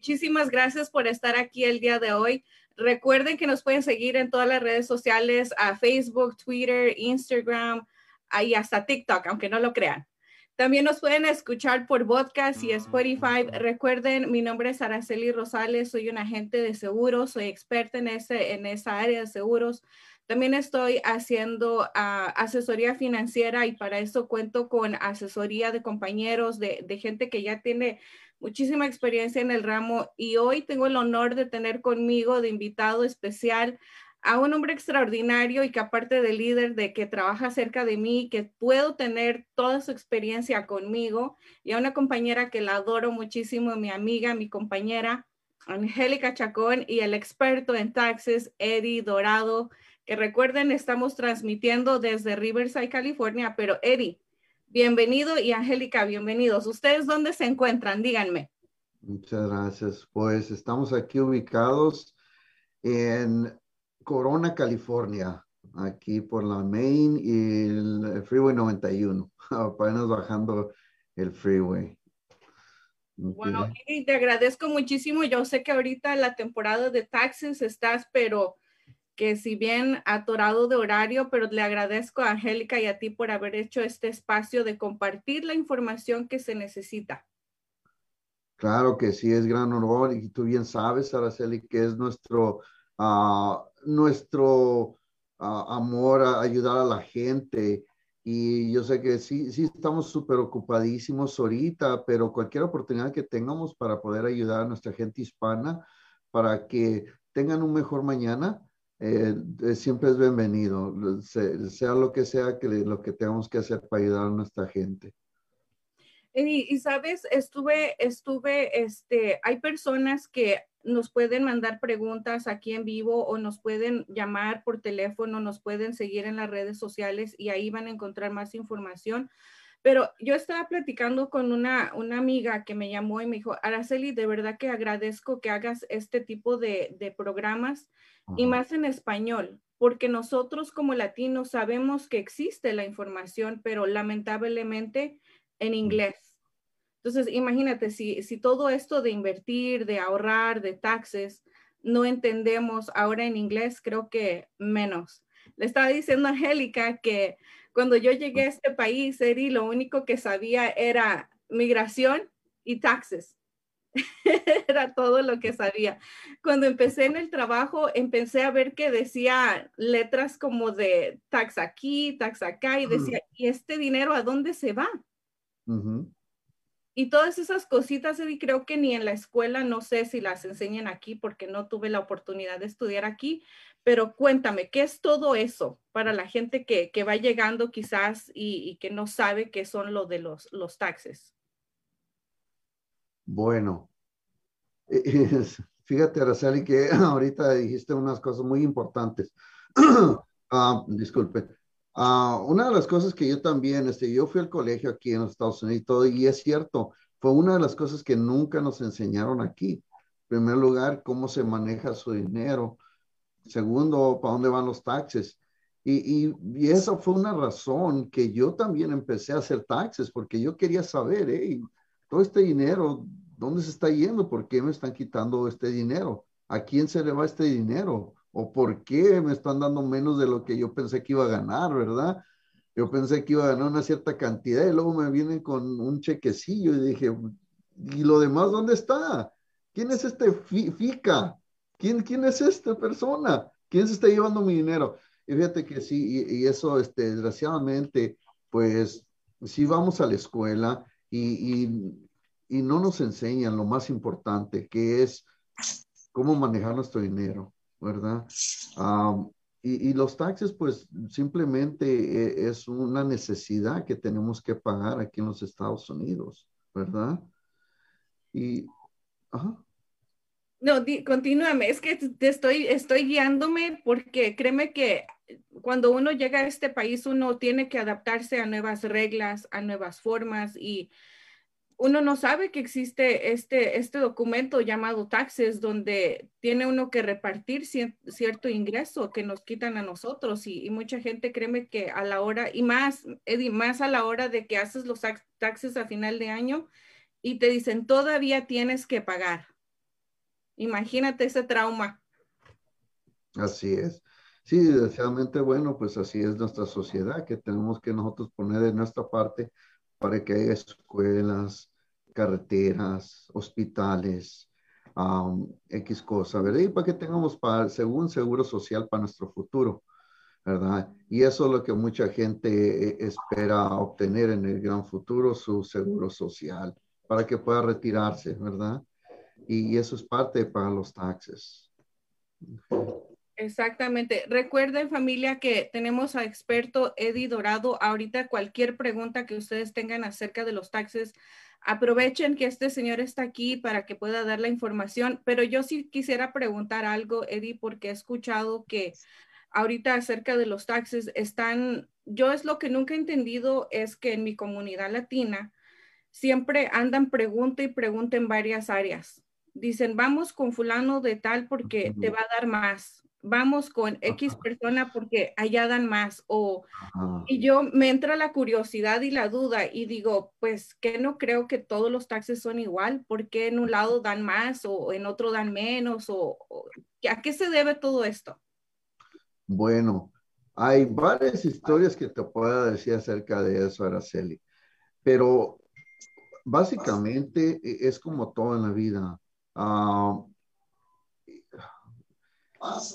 Muchísimas gracias por estar aquí el día de hoy. Recuerden que nos pueden seguir en todas las redes sociales, a Facebook, Twitter, Instagram y hasta TikTok, aunque no lo crean. También nos pueden escuchar por podcast y Spotify. Recuerden, mi nombre es Araceli Rosales, soy un agente de seguros, soy experta en, ese, en esa área de seguros. También estoy haciendo ah, asesoría financiera y para eso cuento con asesoría de compañeros, de, de gente que ya tiene muchísima experiencia en el ramo y hoy tengo el honor de tener conmigo de invitado especial a un hombre extraordinario y que aparte de líder, de que trabaja cerca de mí, que puedo tener toda su experiencia conmigo, y a una compañera que la adoro muchísimo, mi amiga, mi compañera, Angélica Chacón, y el experto en taxes, Eddie Dorado, recuerden, estamos transmitiendo desde Riverside, California, pero Eddie, bienvenido y Angélica, bienvenidos. ¿Ustedes dónde se encuentran? Díganme. Muchas gracias. Pues estamos aquí ubicados en Corona, California, aquí por la Main y el Freeway 91, apenas bajando el freeway. Bueno, y te agradezco muchísimo. Yo sé que ahorita la temporada de taxes estás, pero que si bien atorado de horario, pero le agradezco a Angélica y a ti por haber hecho este espacio de compartir la información que se necesita. Claro que sí, es gran honor y tú bien sabes, Araceli, que es nuestro uh, nuestro amor a ayudar a la gente. Y yo sé que sí, sí estamos súper ocupadísimos ahorita, pero cualquier oportunidad que tengamos para poder ayudar a nuestra gente hispana, para que tengan un mejor mañana, eh, siempre es bienvenido, sea, lo que sea que lo que tengamos que hacer para ayudar a nuestra gente. Y, y, sabes, estuve, estuve, este, hay personas que nos pueden mandar preguntas aquí en vivo o nos pueden llamar por teléfono, nos pueden seguir en las redes sociales y ahí van a encontrar más información. Pero yo estaba platicando con una, una amiga que me llamó y me dijo, Araceli, de verdad que agradezco que hagas este tipo de, de programas y más en español, porque nosotros como latinos sabemos que existe la información, pero lamentablemente en inglés. Entonces, imagínate, si, si todo esto de invertir, de ahorrar, de taxes, no entendemos ahora en inglés, creo que menos. Le estaba diciendo a Angélica que cuando yo llegué a este país, Eri, lo único que sabía era migración y taxes. era todo lo que sabía. Cuando empecé en el trabajo, empecé a ver que decía letras como de tax aquí, tax acá, y decía, ¿y este dinero a dónde se va? Y todas esas cositas, y creo que ni en la escuela, no sé si las enseñan aquí porque no tuve la oportunidad de estudiar aquí, pero cuéntame, ¿qué es todo eso para la gente que, va llegando quizás y, que no sabe qué son lo de los, los taxes? Bueno, fíjate, Araceli, que ahorita dijiste unas cosas muy importantes. Ah, disculpe. Ah, una de las cosas que yo también, este, yo fui al colegio aquí en los Estados Unidos y todo, y es cierto, fue una de las cosas que nunca nos enseñaron aquí. En primer lugar, cómo se maneja su dinero. Segundo, para dónde van los taxes. Y, y, y, esa fue una razón que yo también empecé a hacer taxes, porque yo quería saber, hey, todo este dinero, ¿dónde se está yendo? ¿Por qué me están quitando este dinero? ¿A quién se le va este dinero? O por qué me están dando menos de lo que yo pensé que iba a ganar, ¿verdad? Yo pensé que iba a ganar una cierta cantidad y luego me vienen con un chequecillo y dije, ¿y lo demás dónde está? ¿Quién es este FICA? ¿Quién, ¿Quién es esta persona? ¿Quién se está llevando mi dinero? Y fíjate que sí, y, eso, este, desgraciadamente, pues, sí vamos a la escuela y, y, y no nos enseñan lo más importante, que es cómo manejar nuestro dinero. ¿Verdad? y, los taxes, pues simplemente eh, es una necesidad que tenemos que pagar aquí en los Estados Unidos, ¿verdad? Y. No, continúame, es que te estoy, estoy guiándome porque créeme que cuando uno llega a este país, uno tiene que adaptarse a nuevas reglas, a nuevas formas y uno no sabe que existe este, este documento llamado taxes donde tiene uno que repartir cierto ingreso que nos quitan a nosotros y, mucha gente créeme que a la hora, y más, Eddie, más a la hora de que haces los taxes a final de año y te dicen todavía tienes que pagar. Imagínate ese trauma. Así es. Sí, desgraciadamente, bueno, pues así es nuestra sociedad, que tenemos que nosotros poner de nuestra parte para que haya escuelas, carreteras, hospitales, X cosa, ¿verdad? Y para que tengamos para, según seguro social para nuestro futuro, ¿verdad? Y eso es lo que mucha gente eh, espera obtener en el gran futuro, su seguro social, para que pueda retirarse, ¿verdad? Y, eso es parte para los taxes. Exactamente. Recuerden familia que tenemos a experto Eddie Dorado. Ahorita cualquier pregunta que ustedes tengan acerca de los taxes, aprovechen que este señor está aquí para que pueda dar la información. Pero yo sí quisiera preguntar algo, Eddie, porque he escuchado que ahorita acerca de los taxes están, yo es lo que nunca he entendido es que en mi comunidad latina siempre andan pregunta y pregunta en varias áreas. Dicen, vamos con fulano de tal porque te va a dar más vamos con X persona porque allá dan más o y yo me entra la curiosidad y la duda y digo, pues que no creo que todos los taxes son igual, porque en un lado dan más o en otro dan menos o, a qué se debe todo esto? Bueno, hay varias historias que te puedo decir acerca de eso, Araceli, pero básicamente e, es como todo en la vida. Uh,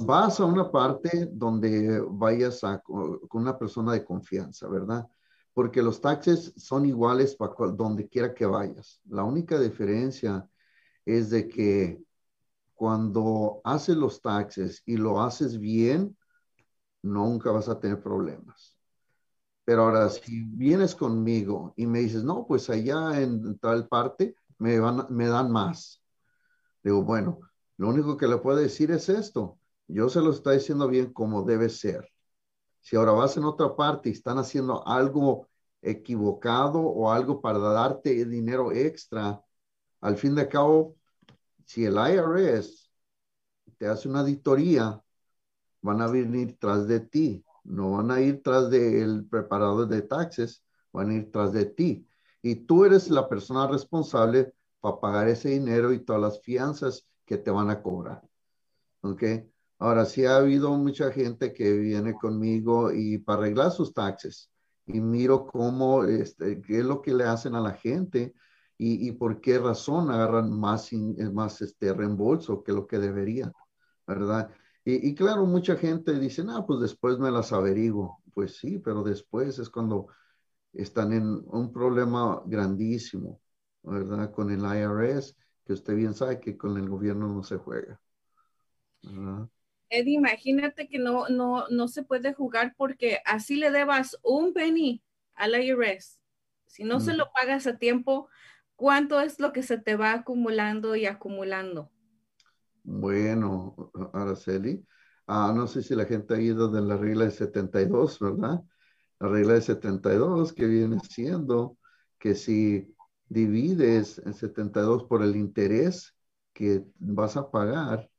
vas a una parte donde vayas a, con una persona de confianza, ¿verdad? Porque los taxes son iguales para donde quiera que vayas. La única diferencia es de que cuando haces los taxes y lo haces bien, nunca vas a tener problemas. Pero ahora, si vienes conmigo y me dices, no, pues allá en tal parte me, van, me dan más. Digo, bueno, lo único que le puedo decir es esto. Yo se lo estoy diciendo bien como debe ser. Si ahora vas en otra parte y están haciendo algo equivocado o algo para darte dinero extra, al fin de cabo, si el IRS te hace una auditoría, van a venir tras de ti. No van a ir tras del preparador de taxes, van a ir tras de ti. Y tú eres la persona responsable para pagar ese dinero y todas las fianzas que te van a cobrar. ¿Ok? Ahora sí ha habido mucha gente que viene conmigo y para arreglar sus taxes y miro cómo, este, qué es lo que le hacen a la gente y, y por qué razón agarran más, más este reembolso que lo que deberían, ¿verdad? Y, claro, mucha gente dice, ah, pues después me las averiguo. Pues sí, pero después es cuando están en un problema grandísimo, ¿verdad? Con el IRS, que usted bien sabe que con el gobierno no se juega. ¿verdad? Eddie, imagínate que no, no, no se puede jugar porque así le debas un penny al IRS. Si no se lo pagas a tiempo, ¿cuánto es lo que se te va acumulando y acumulando? Bueno, Araceli, ah, no sé si la gente ha ido de la regla de 72, ¿verdad? La regla de 72 que viene siendo que si divides en 72 por el interés que vas a pagar,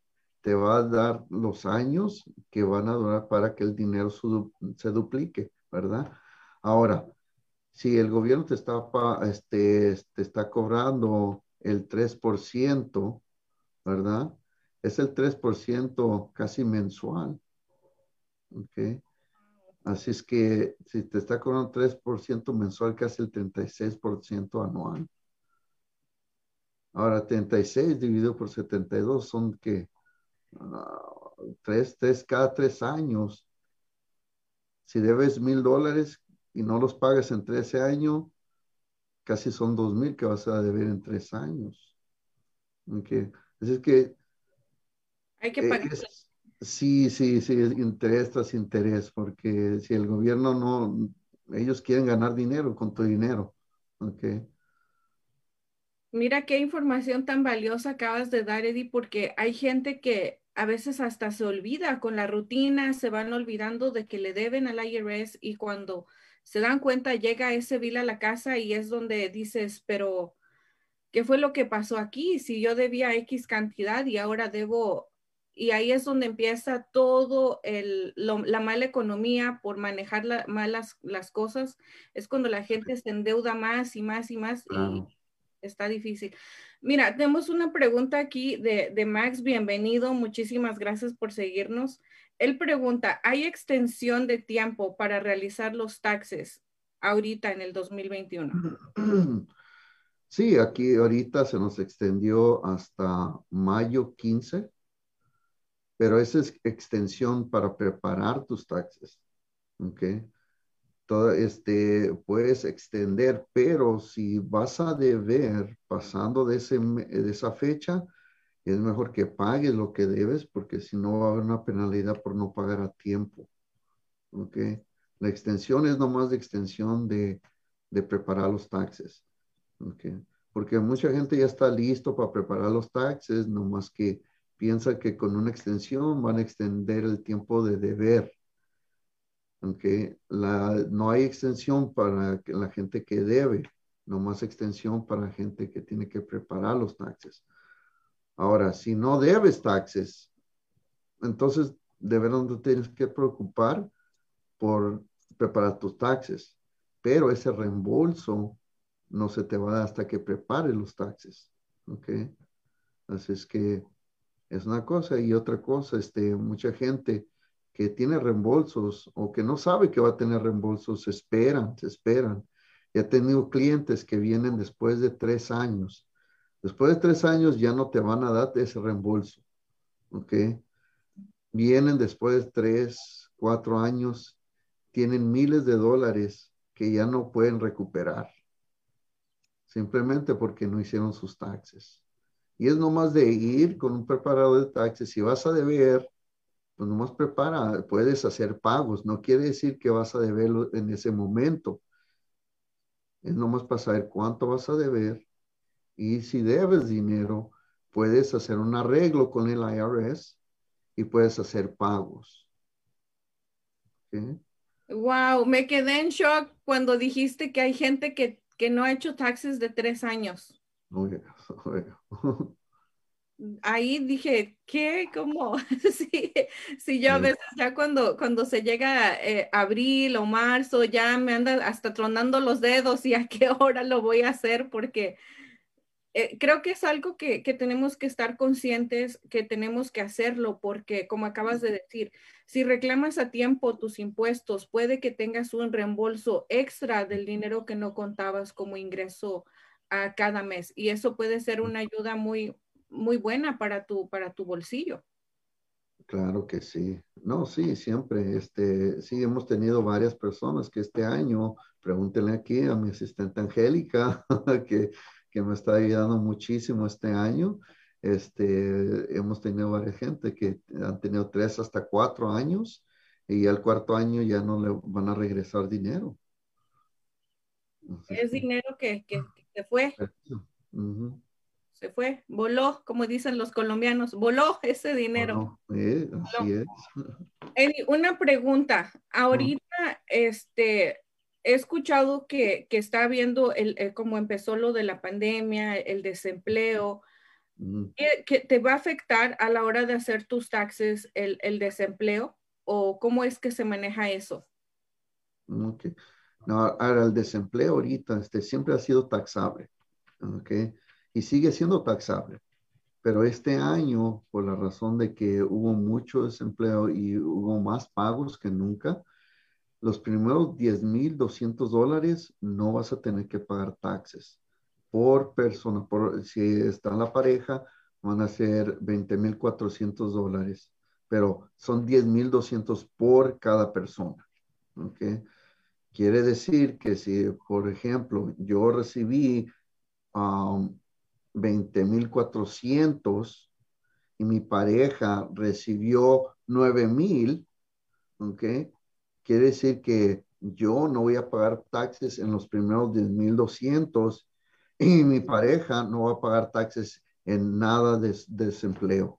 te va a dar los años que van a durar para que el dinero se duplique, ¿verdad? Ahora, si el gobierno te está, este, te está cobrando el 3%, ¿verdad? Es el 3% casi mensual. ¿Ok? Así es que si te está cobrando 3% mensual, casi el 36% anual. Ahora, 36 dividido por 72 son que tres, tres, cada tres años. Si debes mil dólares y no los pagas en 13 años, casi son dos mil que vas a deber en tres años. Okay. Así es que... Hay que pagar. Sí, sí, sí, interés tras interés, porque si el gobierno no, ellos quieren ganar dinero con tu dinero, ¿ok? Mira qué información tan valiosa acabas de dar, Eddie, porque hay gente que a veces hasta se olvida con la rutina, se van olvidando de que le deben al IRS y cuando se dan cuenta llega ese bill a la casa y es donde dices, pero ¿qué fue lo que pasó aquí? Si yo debía X cantidad y ahora debo y ahí es donde empieza todo el, la mala economía por manejar la, malas las cosas. Es cuando la gente se endeuda más y más y más y está difícil. Mira, tenemos una pregunta aquí de, de, Max. Bienvenido. Muchísimas gracias por seguirnos. Él pregunta, ¿hay extensión de tiempo para realizar los taxes ahorita en el 2021? Sí, aquí ahorita se nos extendió hasta mayo 15 pero esa es extensión para preparar tus taxes. ¿Ok? Todo este, puedes extender, pero si vas a deber pasando de, ese, de esa fecha, es mejor que pagues lo que debes porque si no va a haber una penalidad por no pagar a tiempo. ¿Ok? La extensión es nomás de extensión de, de preparar los taxes. ¿Ok? Porque mucha gente ya está listo para preparar los taxes, nomás que piensa que con una extensión van a extender el tiempo de deber. Aunque no hay extensión para la gente que debe, no más extensión para gente que tiene que preparar los taxes. Ahora, si no debes taxes, entonces de verdad no tienes que preocupar por preparar tus taxes, pero ese reembolso no se te va hasta que prepare los taxes. ¿Ok? Así es que es una cosa y otra cosa, este, mucha gente que tiene reembolsos o que no sabe que va a tener reembolsos, se esperan, se esperan. he tenido clientes que vienen después de tres años. Después de tres años ya no te van a dar ese reembolso, ¿ok? Vienen después de tres, cuatro años, tienen miles de dólares que ya no pueden recuperar, simplemente porque no hicieron sus taxes. Y es nomás de ir con un preparador de taxes. Si vas a deber, pues nomás prepara, puedes hacer pagos. No quiere decir que vas a deberlo en ese momento. Es nomás para saber cuánto vas a deber. Y si debes dinero, puedes hacer un arreglo con el IRS y puedes hacer pagos. Wow, me quedé en shock cuando dijiste que hay gente que, que no ha hecho taxes de tres años. Ahí dije, ¿qué? ¿Cómo? sí, sí, yo a veces ya cuando, cuando se llega eh, abril o marzo, ya me anda hasta tronando los dedos y a qué hora lo voy a hacer porque eh, creo que es algo que, que, tenemos que estar conscientes, que tenemos que hacerlo porque como acabas de decir, si reclamas a tiempo tus impuestos, puede que tengas un reembolso extra del dinero que no contabas como ingreso a cada mes. Y eso puede ser una ayuda muy, muy buena para tu, para tu bolsillo. Claro que sí. No, sí, siempre. Este, sí, hemos tenido varias personas que este año, pregúntenle aquí a mi asistente Angélica, que, que me está ayudando muchísimo este año. Este, hemos tenido varias gente que han tenido tres hasta cuatro años y al cuarto año ya no le van a regresar dinero. es dinero que, que, se fue. Se fue, voló, como dicen los colombianos, voló ese dinero. así es. una pregunta. Ahorita, este, he escuchado que, está viendo el, cómo empezó lo de la pandemia, el desempleo. ¿Que, te va a afectar a la hora de hacer tus taxes el, el desempleo? ¿O cómo es que se maneja eso? Okay. Ahora el desempleo ahorita este, siempre ha sido taxable, ¿ok? Y sigue siendo taxable. Pero este año, por la razón de que hubo mucho desempleo y hubo más pagos que nunca, los primeros 10.200 dólares no vas a tener que pagar taxes por persona. Por, si está la pareja, van a ser 20.400 dólares, pero son 10.200 por cada persona. ¿ok? Quiere decir que si, por ejemplo, yo recibí um, 20.400 y mi pareja recibió 9 mil, ¿ok? Quiere decir que yo no voy a pagar taxes en los primeros 10,200 y mi pareja no va a pagar taxes en nada de, desempleo.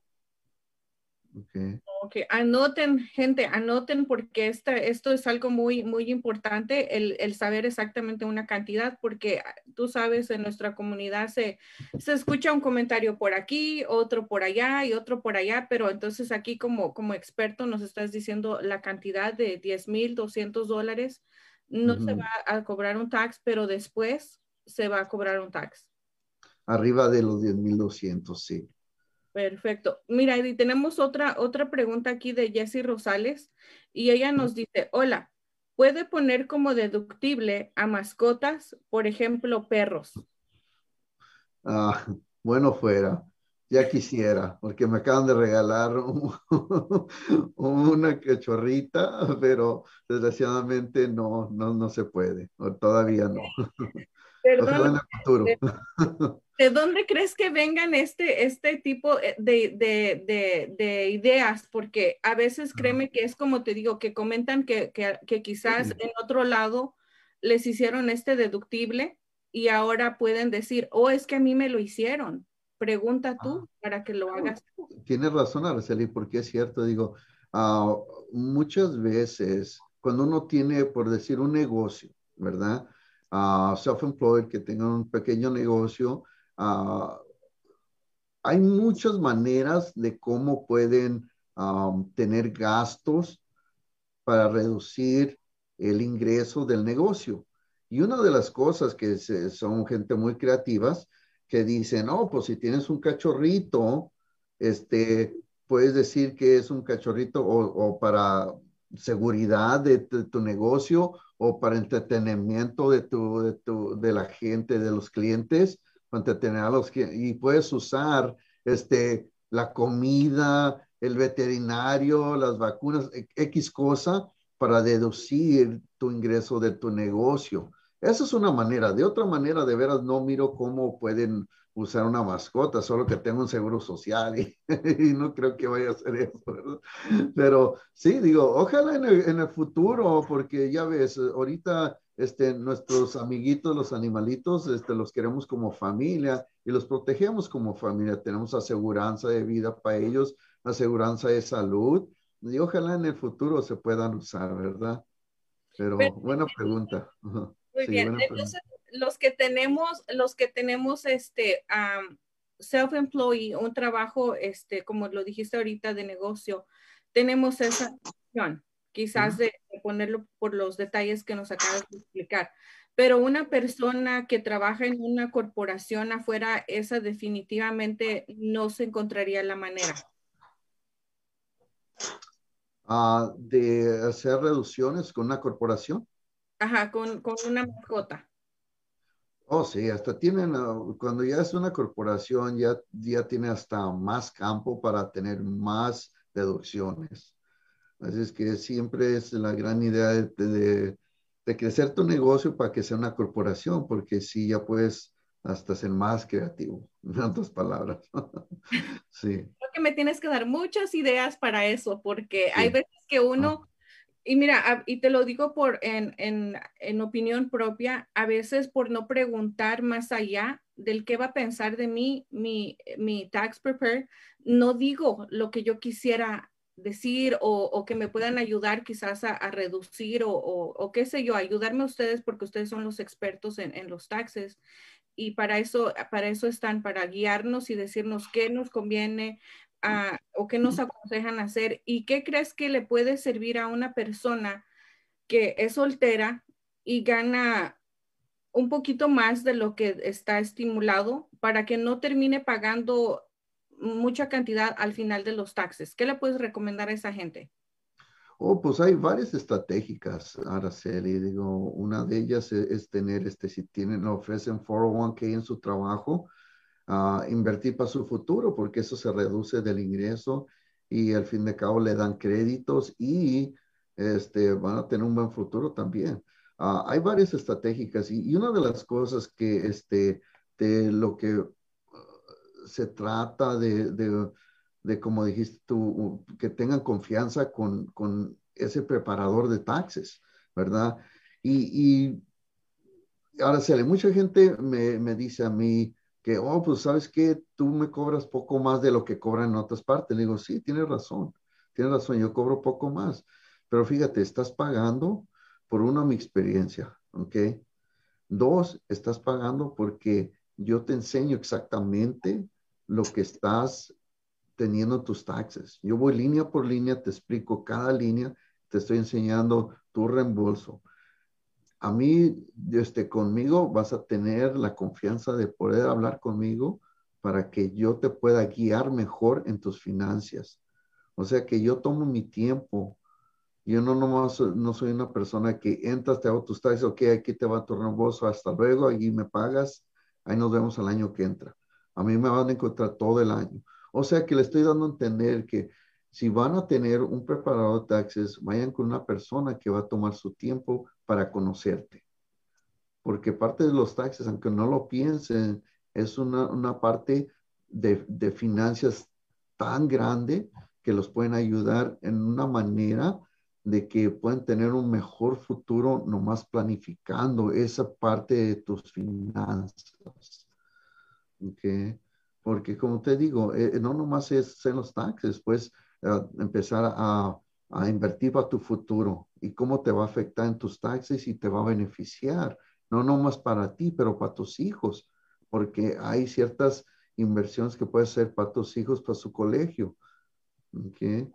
Okay. ok, anoten, gente, anoten porque esta, esto es algo muy, muy importante, el, el, saber exactamente una cantidad, porque ah, tú sabes, en nuestra comunidad se, se escucha un comentario por aquí, otro por allá y otro por allá, pero entonces aquí como, como experto nos estás diciendo la cantidad de 10 mil 200 dólares, no se va a cobrar un tax, pero después se va a cobrar un tax. Arriba de los 10.200, sí. Perfecto. Mira, y tenemos otra, otra pregunta aquí de Jessie Rosales y ella nos dice, hola, ¿puede poner como deductible a mascotas, por ejemplo, perros? Ah, bueno, fuera. Ya quisiera, porque me acaban de regalar una cachorrita, pero desgraciadamente no, no, no se puede, todavía no. Perdón, ¿de, dónde crees que vengan este, este tipo eh, de, de, de, ideas? Porque a veces créeme que es como te digo, que comentan que, que, que quizás en otro lado les hicieron este deductible y ahora pueden decir, oh, es que a mí me lo hicieron. Pregunta tú para que lo hagas Tienes razón, Araceli, porque es cierto, digo, ah, muchas veces cuando uno tiene, por decir, un negocio, ¿verdad? Uh, self-employed, que tengan un pequeño negocio, ah, hay muchas maneras de cómo pueden tener gastos para reducir el ingreso del negocio. Y una de las cosas que son gente muy creativas que dicen, oh, pues si tienes un cachorrito, este, puedes decir que es un cachorrito o, para seguridad de, tu negocio o para entretenimiento de, tu, de, tu, de la gente, de los clientes, a los y puedes usar este, la comida, el veterinario, las vacunas, X cosa para deducir tu ingreso de tu negocio. Esa es una manera. De otra manera, de veras, no miro cómo pueden usar una mascota, solo que tengo un seguro social y, no creo que vaya a hacer eso, ¿verdad? Pero sí, digo, ojalá en el, en el, futuro, porque ya ves, ahorita este, nuestros amiguitos, los animalitos, este, los queremos como familia y los protegemos como familia. Tenemos aseguranza de vida para ellos, aseguranza de salud, y ojalá en el futuro se puedan usar, ¿verdad? Pero buena pregunta. Muy bien. Entonces, los que tenemos, los que tenemos este self-employed, un trabajo, este, como lo dijiste ahorita, de negocio, tenemos esa opción, quizás de, ponerlo por los detalles que nos acabas de explicar. Pero una persona que trabaja en una corporación afuera, esa definitivamente no se encontraría la manera. Ah, de hacer reducciones con una corporación. Ajá, con, con una mascota. Oh, sí, hasta tienen, ah, cuando ya es una corporación, ya, ya tiene hasta más campo para tener más deducciones. Así es que siempre es la gran idea de, de, crecer tu negocio para que sea una corporación, porque sí, ya puedes hasta ser más creativo, en otras palabras. sí. Creo que me tienes que dar muchas ideas para eso, porque hay veces que uno y mira, y te lo digo por en, en, en, opinión propia, a veces por no preguntar más allá del qué va a pensar de mí mi, mi tax prepare, no digo lo que yo quisiera decir o, o que me puedan ayudar quizás a, a reducir o, o, o, qué sé yo, ayudarme a ustedes porque ustedes son los expertos en, en los taxes. Y para eso, para eso están, para guiarnos y decirnos qué nos conviene, o qué nos aconsejan hacer y qué crees que le puede servir a una persona que es soltera y gana un poquito más de lo que está estimulado para que no termine pagando mucha cantidad al final de los taxes. ¿Qué le puedes recomendar a esa gente? Oh, pues hay varias estratégicas, Araceli. Digo, una de ellas es, tener, este, si tienen, ofrecen 401k en su trabajo, invertir para su futuro, porque eso se reduce del ingreso y al fin de cabo le dan créditos y este, van a tener un buen futuro también. Ah, hay varias estratégicas y, una de las cosas que este, de lo que uh, se trata de, de, de como dijiste tú, que tengan confianza con, con ese preparador de taxes, ¿verdad? Y, y ahora, sale, mucha gente me, me, dice a mí que, oh, pues sabes que tú me cobras poco más de lo que cobran en otras partes. Le digo, sí, tienes razón, tienes razón, yo cobro poco más. Pero fíjate, estás pagando por una, mi experiencia, ¿ok? Dos, estás pagando porque yo te enseño exactamente lo que estás teniendo tus taxes. Yo voy línea por línea, te explico cada línea, te estoy enseñando tu reembolso. A mí, este, conmigo vas a tener la confianza de poder hablar conmigo para que yo te pueda guiar mejor en tus finanzas. O sea que yo tomo mi tiempo. Yo no nomás no soy una persona que entras, te hago tus taxes, ok, aquí te va tu reembolso, hasta luego, allí me pagas, ahí nos vemos al año que entra. A mí me van a encontrar todo el año. O sea que le estoy dando a entender que si van a tener un preparador de taxes, vayan con una persona que va a tomar su tiempo para conocerte. Porque parte de los taxes, aunque no lo piensen, es una, parte de, de, finanzas tan grande que los pueden ayudar en una manera de que pueden tener un mejor futuro nomás planificando esa parte de tus finanzas. Okay. Porque como te digo, eh, no nomás es en los taxes, pues empezar a, a, invertir para tu futuro y cómo te va a afectar en tus taxes y te va a beneficiar, no nomás para ti, pero para tus hijos, porque hay ciertas inversiones que puedes hacer para tus hijos, para su colegio. ¿okay?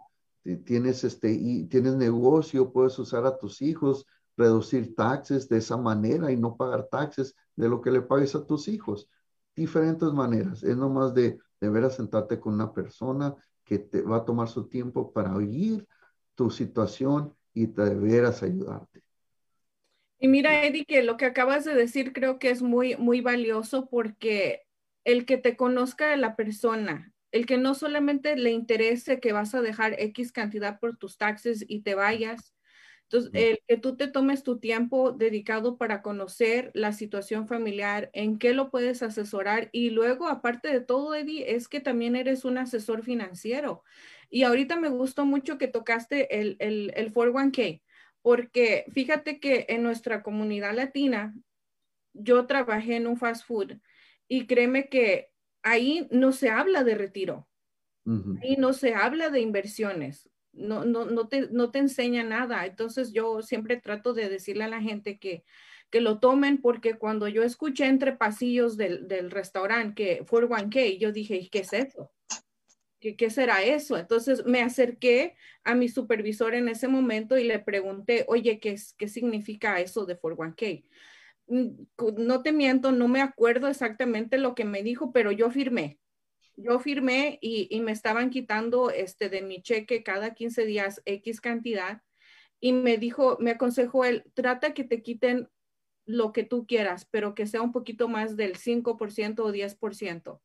Tienes, este, y tienes negocio, puedes usar a tus hijos, reducir taxes de esa manera y no pagar taxes de lo que le pagues a tus hijos diferentes maneras. Es nomás de, de sentarte con una persona que te va a tomar su tiempo para oír tu situación y veras ayudarte. Y mira, Eddie, que lo que acabas de decir creo que es muy, muy valioso porque el que te conozca a la persona, el que no solamente le interese que vas a dejar X cantidad por tus taxes y te vayas, entonces, el que tú te tomes tu tiempo dedicado para conocer la situación familiar, en qué lo puedes asesorar y luego, aparte de todo, Eddie, es que también eres un asesor financiero. Y ahorita me gustó mucho que tocaste el, el, el 401k, porque fíjate que en nuestra comunidad latina, yo trabajé en un fast food y créeme que ahí no se habla de retiro. Ahí no se habla de inversiones no, no, no, te, no te enseña nada. Entonces yo siempre trato de decirle a la gente que, que lo tomen porque cuando yo escuché entre pasillos del, del restaurante que fue one k yo dije, ¿qué es eso? ¿Qué, ¿Qué, será eso? Entonces me acerqué a mi supervisor en ese momento y le pregunté, oye, ¿qué, qué significa eso de 401k? Mm, no te miento, no me acuerdo exactamente lo que me dijo, pero yo firmé yo firmé y, me estaban quitando este de mi cheque cada 15 días X cantidad y me dijo, me aconsejó él, trata que te quiten lo que tú quieras, pero que sea un poquito más del 5% o 10%,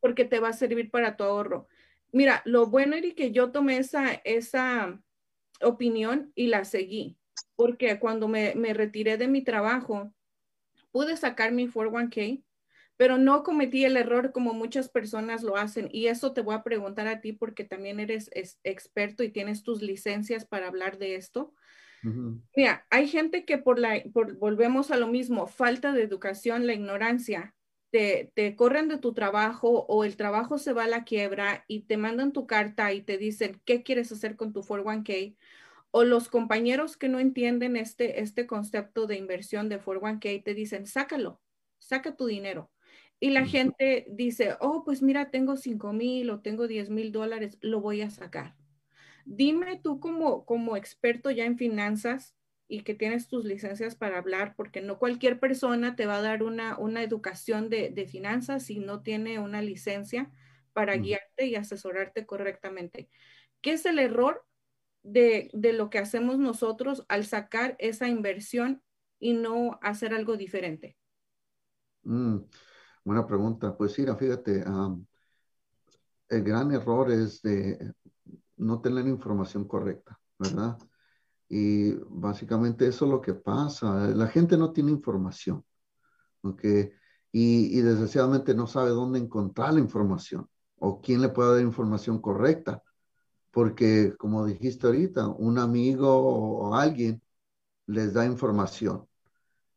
porque te va a servir para tu ahorro. Mira, lo bueno era que yo tomé esa, esa opinión y la seguí, porque cuando me, me retiré de mi trabajo, pude sacar mi 401k pero no cometí el error como muchas personas lo hacen. Y eso te voy a preguntar a ti porque también eres experto y tienes tus licencias para hablar de esto. Mira, hay gente que por la, volvemos a lo mismo, falta de educación, la ignorancia, te, te, corren de tu trabajo o el trabajo se va a la quiebra y te mandan tu carta y te dicen, ¿qué quieres hacer con tu 401k? O los compañeros que no entienden este, este concepto de inversión de 401k te dicen, sácalo, saca tu dinero. Y la gente dice, oh, pues mira, tengo 5 mil o tengo 10 mil dólares, lo voy a sacar. Dime tú como, como experto ya en finanzas y que tienes tus licencias para hablar, porque no cualquier persona te va a dar una, una educación de, de finanzas si no tiene una licencia para guiarte y asesorarte correctamente. ¿Qué es el error de, de, lo que hacemos nosotros al sacar esa inversión y no hacer algo diferente? Mm. Buena pregunta. Pues sí, fíjate, el gran error es de no tener información correcta, ¿verdad? Y básicamente eso es lo que pasa. La gente no tiene información, ¿ok? Y, y desgraciadamente no sabe dónde encontrar la información. O quién le puede dar información correcta. Porque, como dijiste ahorita, un amigo o alguien les da información.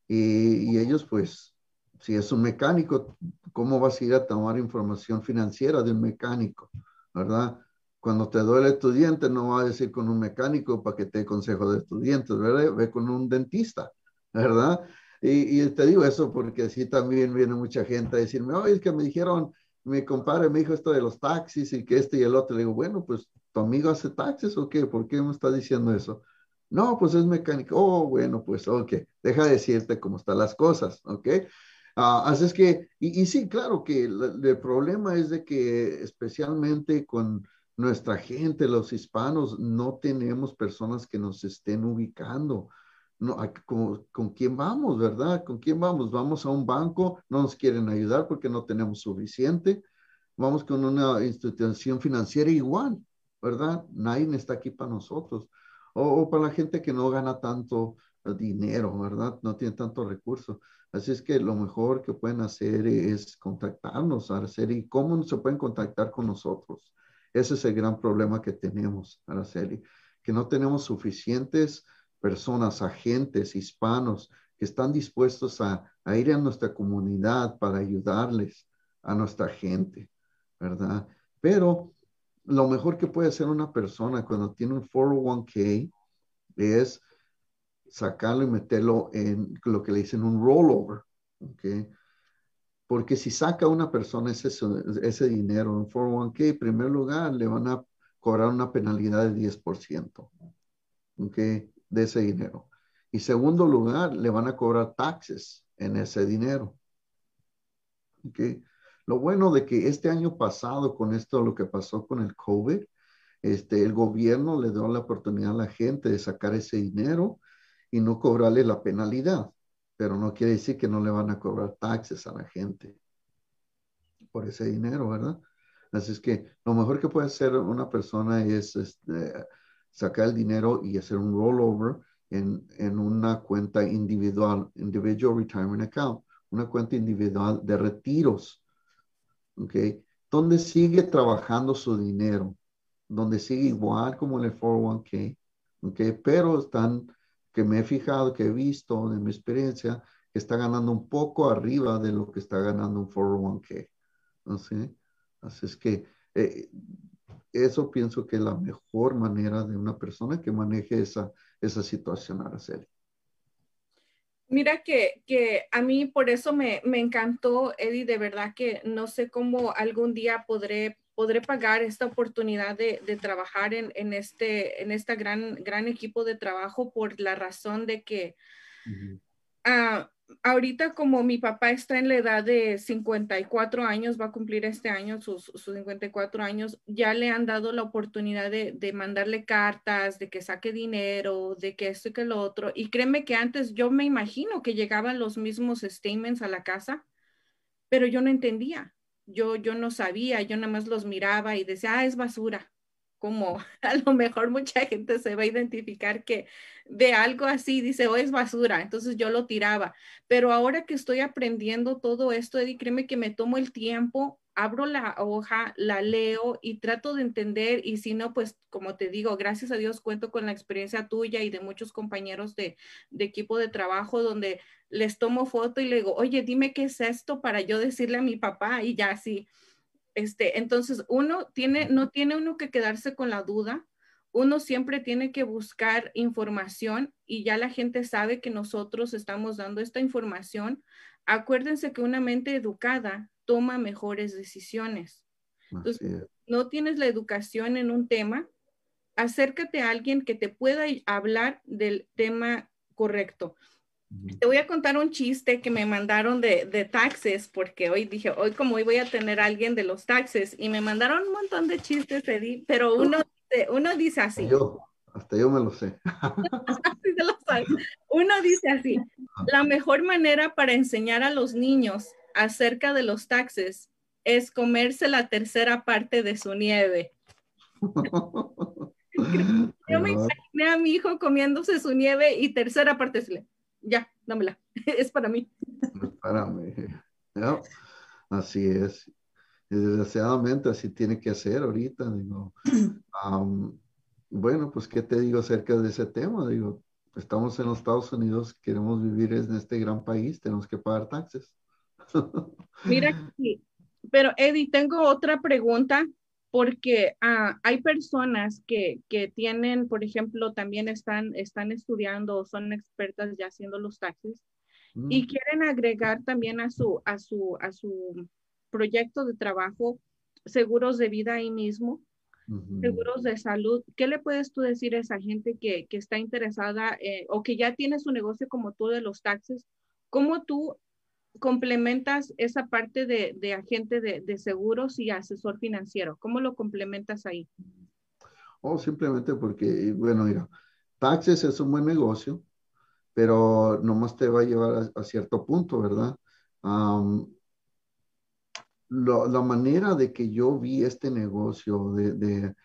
Y, y ellos, pues, si es un mecánico, ¿cómo vas a ir a tomar información financiera de un mecánico? ¿Verdad? Cuando te duele el estudiante, no va a decir con un mecánico para que te dé consejo de estudiantes, ¿verdad? Ve con un dentista, ¿verdad? Y, te digo eso porque así también viene mucha gente a decirme, oye, es que me dijeron, mi compadre me dijo esto de los taxis y que este y el otro. Le digo, bueno, pues, ¿tu amigo hace taxis o qué? ¿Por qué me está diciendo eso? No, pues es mecánico. Oh, bueno, pues, ok, deja de decirte cómo están las cosas, ¿ok? Uh, así es que, y, y, sí, claro que el, el problema es de que especialmente con nuestra gente, los hispanos, no tenemos personas que nos estén ubicando. No, con, con, quién vamos, ¿verdad? ¿Con quién vamos? Vamos a un banco, no nos quieren ayudar porque no tenemos suficiente. Vamos con una institución financiera igual, ¿verdad? Nadie está aquí para nosotros. O, o para la gente que no gana tanto dinero, ¿verdad? No tiene tanto recursos. Así es que lo mejor que pueden hacer es contactarnos, y cómo se pueden contactar con nosotros. Ese es el gran problema que tenemos, Araceli, que no tenemos suficientes personas, agentes hispanos que están dispuestos a, a, ir a nuestra comunidad para ayudarles a nuestra gente, ¿verdad? Pero lo mejor que puede hacer una persona cuando tiene un 401k es sacarlo y meterlo en lo que le dicen un rollover, ¿ok? Porque si saca una persona ese, ese dinero en 401k, en primer lugar le van a cobrar una penalidad de 10%, ¿ok? De ese dinero. Y segundo lugar, le van a cobrar taxes en ese dinero. ¿ok? Lo bueno de que este año pasado, con esto, lo que pasó con el COVID, este, el gobierno le dio la oportunidad a la gente de sacar ese dinero y no cobrarle la penalidad pero no quiere decir que no le van a cobrar taxes a la gente por ese dinero, ¿verdad? Así es que lo mejor que puede hacer una persona es este, sacar el dinero y hacer un rollover en, en una cuenta individual, individual retirement account, una cuenta individual de retiros, ¿ok? Donde sigue trabajando su dinero, donde sigue igual como en el 401k, ¿ok? Pero están que me he fijado, que he visto de mi experiencia, que está ganando un poco arriba de lo que está ganando un 401k. ¿sí? Así es que eh, eso pienso que es la mejor manera de una persona que maneje esa, esa situación, Araceli. Mira que, que, a mí por eso me, me, encantó, Eddie, de verdad que no sé cómo algún día podré podré pagar esta oportunidad de, de trabajar en, en, este en esta gran, gran equipo de trabajo por la razón de que uh -huh. uh, ahorita como mi papá está en la edad de 54 años, va a cumplir este año sus, sus 54 años, ya le han dado la oportunidad de, de, mandarle cartas, de que saque dinero, de que esto y que lo otro. Y créeme que antes yo me imagino que llegaban los mismos statements a la casa, pero yo no entendía yo, yo no sabía, yo nada más los miraba y decía, ah, es basura. Como a lo mejor mucha gente se va a identificar que de algo así dice, oh, es basura. Entonces yo lo tiraba. Pero ahora que estoy aprendiendo todo esto, Eddie, créeme que me tomo el tiempo, abro la hoja, la leo y trato de entender. Y si no, pues como te digo, gracias a Dios cuento con la experiencia tuya y de muchos compañeros de, equipo de trabajo donde les tomo foto y le digo, oye, dime qué es esto para yo decirle a mi papá y ya así. Este, entonces, uno tiene, no tiene uno que quedarse con la duda, uno siempre tiene que buscar información y ya la gente sabe que nosotros estamos dando esta información. Acuérdense que una mente educada toma mejores decisiones. Entonces, no tienes la educación en un tema, acércate a alguien que te pueda hablar del tema correcto. Te voy a contar un chiste que me mandaron de, de, taxes, porque hoy dije, hoy como hoy voy a tener a alguien de los taxes, y me mandaron un montón de chistes, Eddie, pero uno, uno dice así. Yo, hasta yo me lo sé. uno dice así, la mejor manera para enseñar a los niños acerca de los taxes es comerse la tercera parte de su nieve. yo me imaginé a mi hijo comiéndose su nieve y tercera parte se le ya, dámela, es para mí. Es para mí. ¿no? Así es. desgraciadamente así tiene que ser ahorita. Digo, bueno, pues, ¿qué te digo acerca de ese tema? Digo, estamos en los Estados Unidos, queremos vivir en este gran país, tenemos que pagar taxes. Mira, pero Eddie, tengo otra pregunta porque ah, hay personas que, que, tienen, por ejemplo, también están, están estudiando o son expertas ya haciendo los taxes y mm. quieren agregar también a su, a su, a su proyecto de trabajo seguros de vida ahí mismo, seguros de salud. ¿Qué le puedes tú decir a esa gente que, que está interesada eh, o que ya tiene su negocio como tú de los taxes? ¿Cómo tú complementas esa parte de, de agente de, de, seguros y asesor financiero? ¿Cómo lo complementas ahí? Oh, simplemente porque, bueno, mira, taxes es un buen negocio, pero nomás te va a llevar a, cierto punto, ¿verdad? la manera de que yo vi este negocio de, de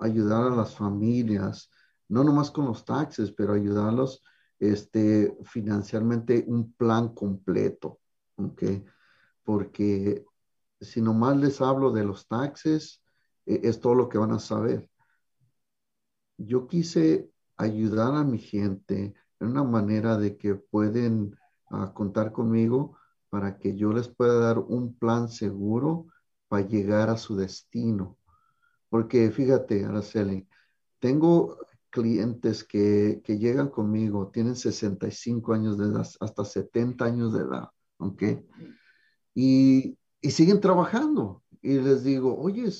ayudar a las familias, no nomás con los taxes, pero ayudarlos este, financieramente un plan completo, ¿ok? Porque si nomás les hablo de los taxes, e, es todo lo que van a saber. Yo quise ayudar a mi gente en una manera de que pueden ah, contar conmigo para que yo les pueda dar un plan seguro para llegar a su destino. Porque fíjate, Araceli, tengo clientes que, que, llegan conmigo tienen 65 años de edad, hasta 70 años de edad, ¿ok? Y, y siguen trabajando. Y les digo, oye,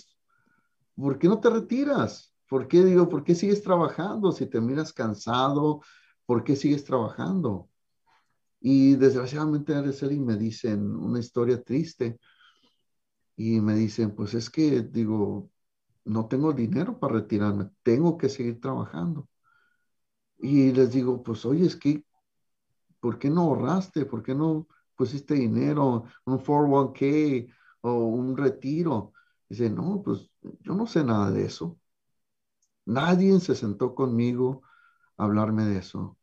¿por qué no te retiras? ¿Por qué digo, por qué sigues trabajando? Si te miras cansado, ¿por qué sigues trabajando? Y desgraciadamente Araceli me dicen una historia triste y me dicen, pues es que digo, no tengo dinero para retirarme, tengo que seguir trabajando. Y les digo, pues oye, es que, ¿por qué no ahorraste? ¿Por qué no pusiste dinero, un 401k o un retiro? Dice, no, pues yo no sé nada de eso. Nadie se sentó conmigo a hablarme de eso.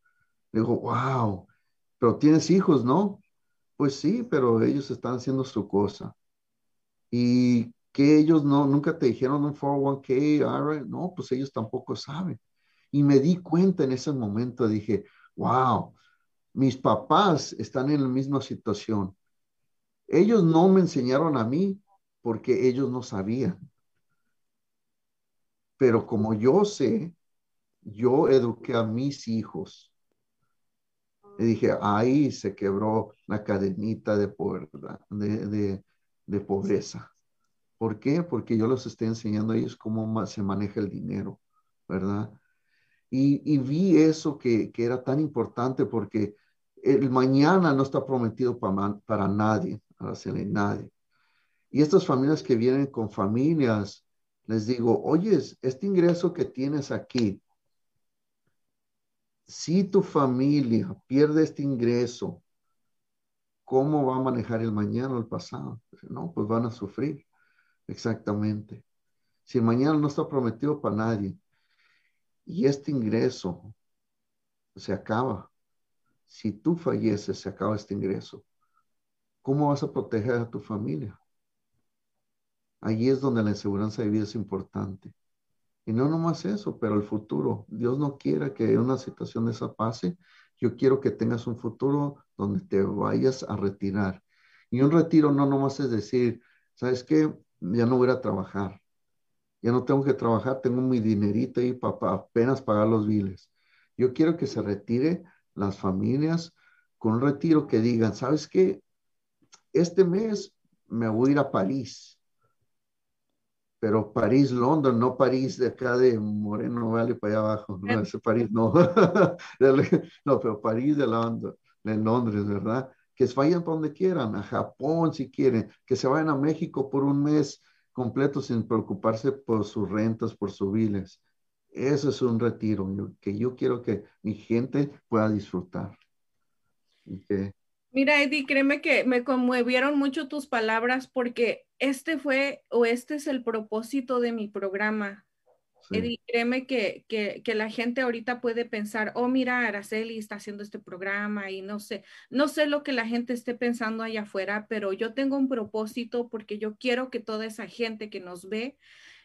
Le digo, wow, pero tienes hijos, ¿no? Pues sí, pero ellos están haciendo su cosa. Y que ellos no, nunca te dijeron un 401k, no, pues ellos tampoco saben. Y me di cuenta en ese momento, dije, wow, mis papás están en la misma situación. Ellos no me enseñaron a mí porque ellos no sabían. Pero como yo sé, yo eduqué a mis hijos. Y dije, ahí se quebró la cadenita de, pobreza. ¿Por qué? Porque yo les estoy enseñando a ellos cómo se maneja el dinero, ¿verdad? Y, vi eso que, era tan importante porque el mañana no está prometido para, para nadie, para hacerle nadie. Y estas familias que vienen con familias, les digo, oye, este ingreso que tienes aquí, si tu familia pierde este ingreso, ¿cómo va a manejar el mañana o el pasado? No, pues van a sufrir. Exactamente. Si mañana no está prometido para nadie y este ingreso se acaba, si tú falleces, se acaba este ingreso, ¿cómo vas a proteger a tu familia? Allí es donde la inseguridad de vida es importante. Y no nomás eso, pero el futuro. Dios no quiera que una situación de esa pase. Yo quiero que tengas un futuro donde te vayas a retirar. Y un retiro no nomás es decir, ¿sabes qué? Ya no voy a trabajar. Ya no tengo que trabajar, tengo mi dinerito ahí para, apenas pagar los biles. Yo quiero que se retire las familias con un retiro que digan, ¿sabes qué? Este mes me voy a ir a París. Pero París, Londres, no París de acá de Moreno Valley para allá abajo. No, ese París no. no, pero París de Londres, de Londres, ¿verdad? Que se vayan donde quieran, a Japón si quieren, que se vayan a México por un mes completo sin preocuparse por sus rentas, por sus biles. Eso es un retiro que yo quiero que mi gente pueda disfrutar. Mira, Eddie, créeme que me conmovieron mucho tus palabras porque este fue o este es el propósito de mi programa. Eddie, créeme que, que, que, la gente ahorita puede pensar, oh, mira, Araceli está haciendo este programa y no sé, no sé lo que la gente esté pensando allá afuera, pero yo tengo un propósito porque yo quiero que toda esa gente que nos ve,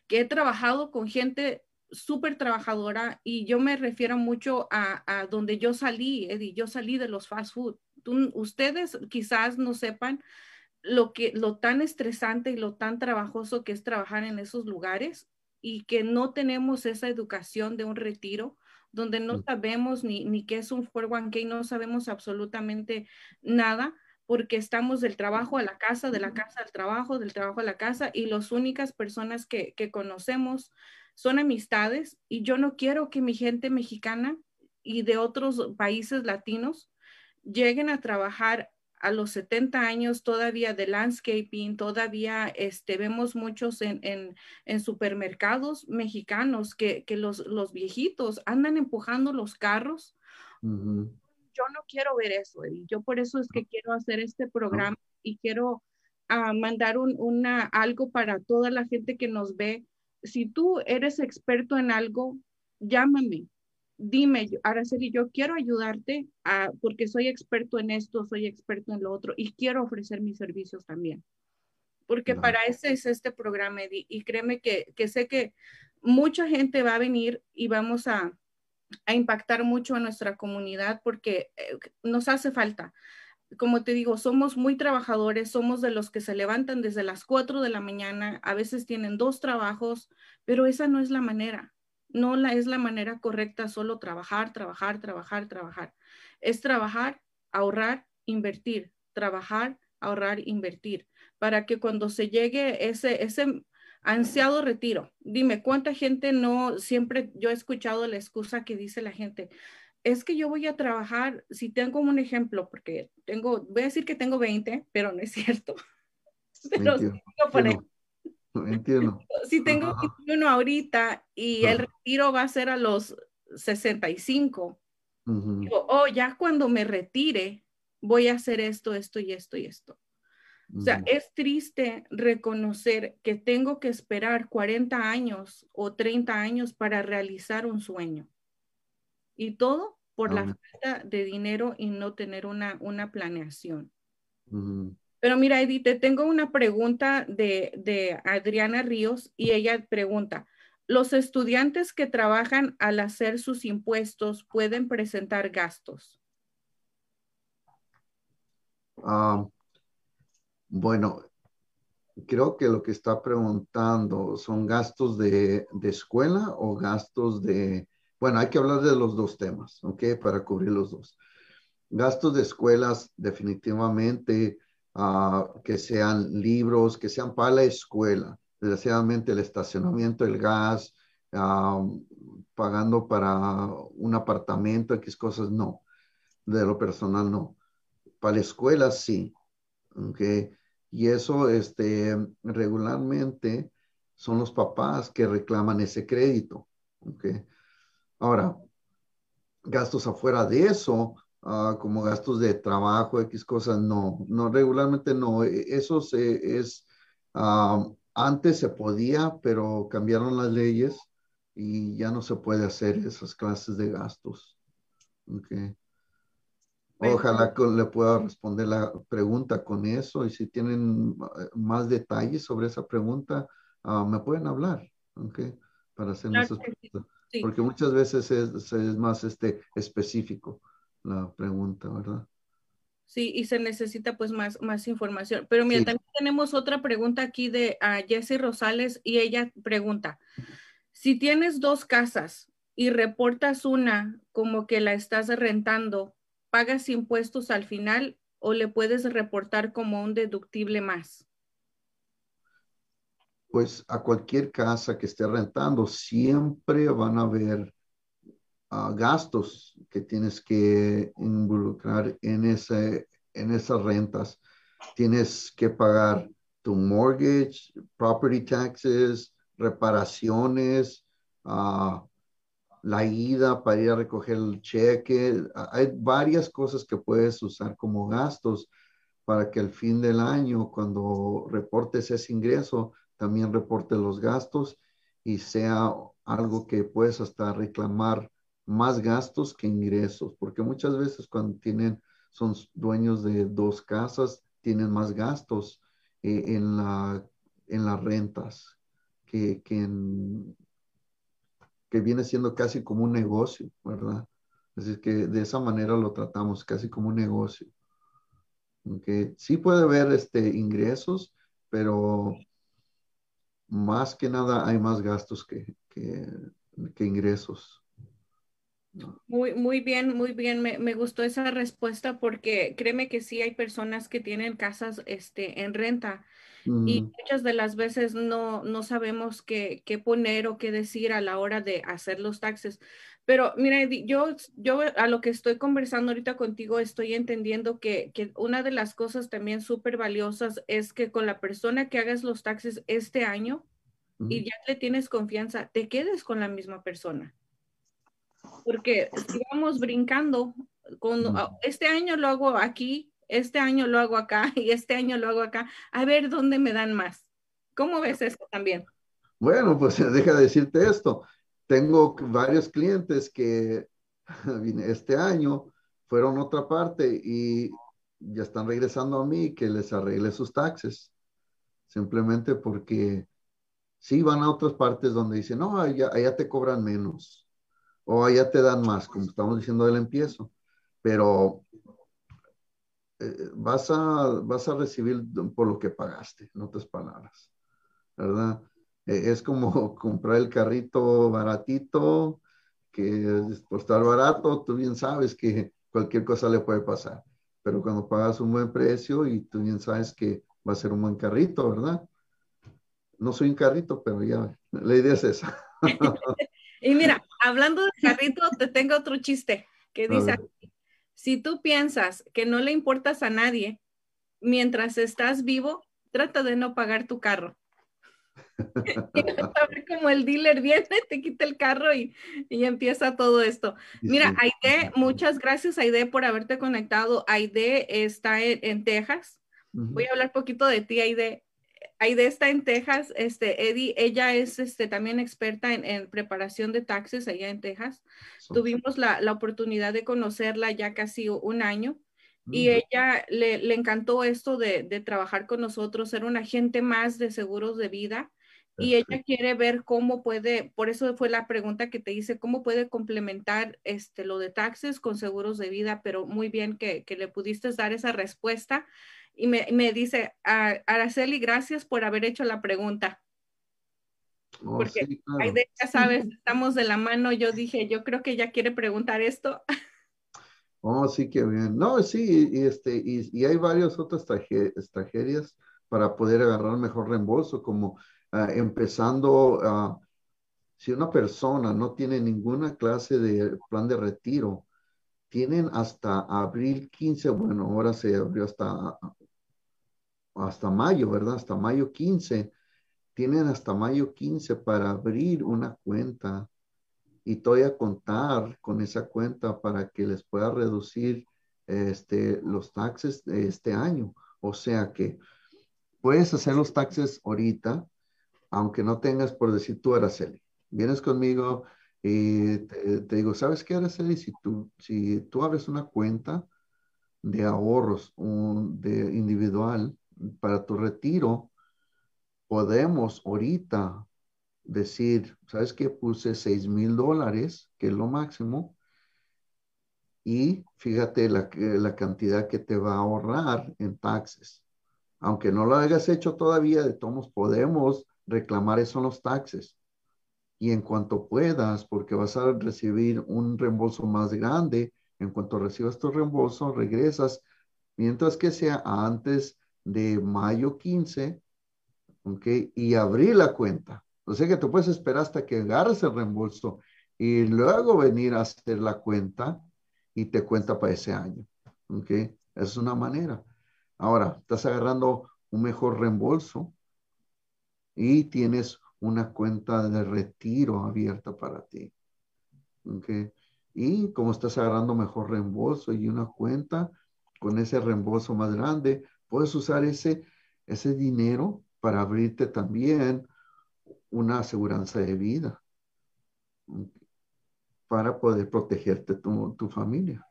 que he trabajado con gente súper trabajadora y yo me refiero mucho a, a, donde yo salí, Eddie, yo salí de los fast food. ustedes quizás no sepan lo que lo tan estresante y lo tan trabajoso que es trabajar en esos lugares y que no tenemos esa educación de un retiro donde no sabemos ni, ni qué es un 401k, no sabemos absolutamente nada porque estamos del trabajo a la casa, de la casa al trabajo, del trabajo a la casa y las únicas personas que, que conocemos son amistades y yo no quiero que mi gente mexicana y de otros países latinos lleguen a trabajar a los 70 años todavía de landscaping, todavía este, vemos muchos en, en, supermercados mexicanos que, que los, los, viejitos andan empujando los carros. Yo no quiero ver eso, y Yo por eso es que quiero hacer este programa y quiero uh, mandar un, una, algo para toda la gente que nos ve. Si tú eres experto en algo, llámame, dime, Araceli, yo quiero ayudarte a, porque soy experto en esto, soy experto en lo otro y quiero ofrecer mis servicios también. Porque para eso es este programa, y créeme que, que, sé que mucha gente va a venir y vamos a, a impactar mucho a nuestra comunidad porque eh, nos hace falta. Como te digo, somos muy trabajadores, somos de los que se levantan desde las 4 de la mañana, a veces tienen dos trabajos, pero esa no es la manera no la, es la manera correcta solo trabajar, trabajar, trabajar, trabajar. Es trabajar, ahorrar, invertir, trabajar, ahorrar, invertir, para que cuando se llegue ese, ese ansiado retiro, dime, ¿cuánta gente no, siempre yo he escuchado la excusa que dice la gente, es que yo voy a trabajar, si tengo un ejemplo, porque tengo, voy a decir que tengo 20, pero no es cierto. Pero Entiendo. Si tengo 21 ahorita y el retiro va a ser a los 65, digo, oh, ya cuando me retire, voy a hacer esto, esto y esto y esto. O sea, es triste reconocer que tengo que esperar 40 años o 30 años para realizar un sueño. Y todo por la falta de dinero y no tener una, una planeación. Pero mira, Edith, te tengo una pregunta de, Adriana Ríos y ella pregunta, ¿los estudiantes que trabajan al hacer sus impuestos pueden presentar gastos? Ah, bueno, creo que lo que está preguntando son gastos de, de, escuela o gastos de, bueno, hay que hablar de los dos temas, ¿ok? Para cubrir los dos. Gastos de escuelas, definitivamente Ah, que sean libros, que sean para la escuela, desgraciadamente el estacionamiento, el gas, pagando para un apartamento, X cosas, no. De lo personal, no. Para la escuela, sí. Okay. Y eso, este, regularmente son los papás que reclaman ese crédito. Ahora, gastos afuera de eso, Ah, como gastos de trabajo, X cosas, no, no, regularmente no. E, eso se, es, ah, antes se podía, pero cambiaron las leyes y ya no se puede hacer esas clases de gastos. Okay. Ojalá que le pueda responder la pregunta con eso y si tienen eh, más detalles sobre esa pregunta, ah, me pueden hablar, okay, para hacer esas preguntas. Porque muchas veces es, es más este, específico la pregunta, ¿verdad? Sí, y se necesita pues más, más información. Pero mira, también tenemos otra pregunta aquí de a Jessie Rosales y ella pregunta, si tienes dos casas y reportas una como que la estás rentando, ¿pagas impuestos al final o le puedes reportar como un deductible más? Pues a cualquier casa que esté rentando siempre van a haber gastos que tienes que involucrar en, ese, en esas rentas. Tienes que pagar tu mortgage, property taxes, reparaciones, uh, la ida para ir a recoger el cheque. Hay varias cosas que puedes usar como gastos para que al fin del año, cuando reportes ese ingreso, también reporte los gastos y sea algo que puedes hasta reclamar más gastos que ingresos, porque muchas veces cuando tienen, son dueños de dos casas, tienen más gastos eh, en, la, en las rentas que, que, que viene siendo casi como un negocio, ¿verdad? Así que de esa manera lo tratamos casi como un negocio. Okay. Sí puede haber este, ingresos, pero más que nada hay más gastos que, que, que ingresos. Muy, muy bien, muy bien. Me, me, gustó esa respuesta porque créeme que sí hay personas que tienen casas este, en renta mm. y muchas de las veces no, no sabemos qué, qué, poner o qué decir a la hora de hacer los taxes. Pero mira, yo, yo a lo que estoy conversando ahorita contigo estoy entendiendo que, que una de las cosas también súper valiosas es que con la persona que hagas los taxes este año mm. y ya le tienes confianza, te quedes con la misma persona porque si vamos brincando, con, este año lo hago aquí, este año lo hago acá y este año lo hago acá, a ver dónde me dan más. ¿Cómo ves esto también? Bueno, pues deja de decirte esto. Tengo varios clientes que este año fueron a otra parte y ya están regresando a mí que les arregle sus taxes. Simplemente porque sí van a otras partes donde dicen, no, allá, allá te cobran menos o allá te dan más, como estamos diciendo del empiezo, pero eh, vas, a, vas a recibir por lo que pagaste, en otras palabras, ¿verdad? E, es como comprar el carrito baratito, que por estar barato, tú bien sabes que cualquier cosa le puede pasar, pero cuando pagas un buen precio y tú bien sabes que va a ser un buen carrito, ¿verdad? No soy un carrito, pero ya, la idea es esa. Y mira, hablando de carrito, te tengo otro chiste que dice, si tú piensas que no le importas a nadie mientras estás vivo, trata de no pagar tu carro. y a ver como el dealer viene, te quita el carro y, y empieza todo esto. Mira, Aide, muchas gracias Aide por haberte conectado. Aide está en, Texas. Voy a hablar poquito de ti, Aide. Aide está en Texas, este, Eddie, ella es este, también experta en, preparación de taxes allá en Texas. Tuvimos la, oportunidad de conocerla ya casi un año y ella le, encantó esto de, trabajar con nosotros, ser un agente más de seguros de vida. Y ella quiere ver cómo puede, por eso fue la pregunta que te hice, cómo puede complementar este, lo de taxes con seguros de vida, pero muy bien que, que le pudiste dar esa respuesta y me, me dice, Araceli, gracias por haber hecho la pregunta. Oh, Porque ya sabes, estamos de la mano. Yo dije, yo creo que ella quiere preguntar esto. Oh, sí, qué bien. No, sí, y, este, y, hay varias otras tragedias para poder agarrar mejor reembolso, como ah, empezando, uh, si una persona no tiene ninguna clase de plan de retiro, tienen hasta abril 15, bueno, ahora se abrió hasta hasta mayo, ¿verdad? Hasta mayo 15. Tienen hasta mayo 15 para abrir una cuenta y todavía contar con esa cuenta para que les pueda reducir este, los taxes de este año. O sea que puedes hacer los taxes ahorita, aunque no tengas por decir tú, Araceli. Vienes conmigo y te, digo, ¿sabes qué, Araceli? Si tú, si tú abres una cuenta de ahorros un, de individual, para tu retiro, podemos ahorita decir, ¿sabes qué? Puse 6 mil dólares, que es lo máximo, y fíjate la, la cantidad que te va a ahorrar en taxes. Aunque no lo hayas hecho todavía, de todos podemos reclamar eso en los taxes. Y en cuanto puedas, porque vas a recibir un reembolso más grande, en cuanto recibas tu reembolso, regresas, mientras que sea antes de mayo 15, ¿ok? Y abrir la cuenta. O sea que tú puedes esperar hasta que agarres el reembolso y luego venir a hacer la cuenta y te cuenta para ese año, ¿ok? Es una manera. Ahora, estás agarrando un mejor reembolso y tienes una cuenta de retiro abierta para ti. ¿ok? Y como estás agarrando mejor reembolso y una cuenta con ese reembolso más grande, puedes usar ese, ese dinero para abrirte también una aseguranza de vida. para poder protegerte tu, tu familia,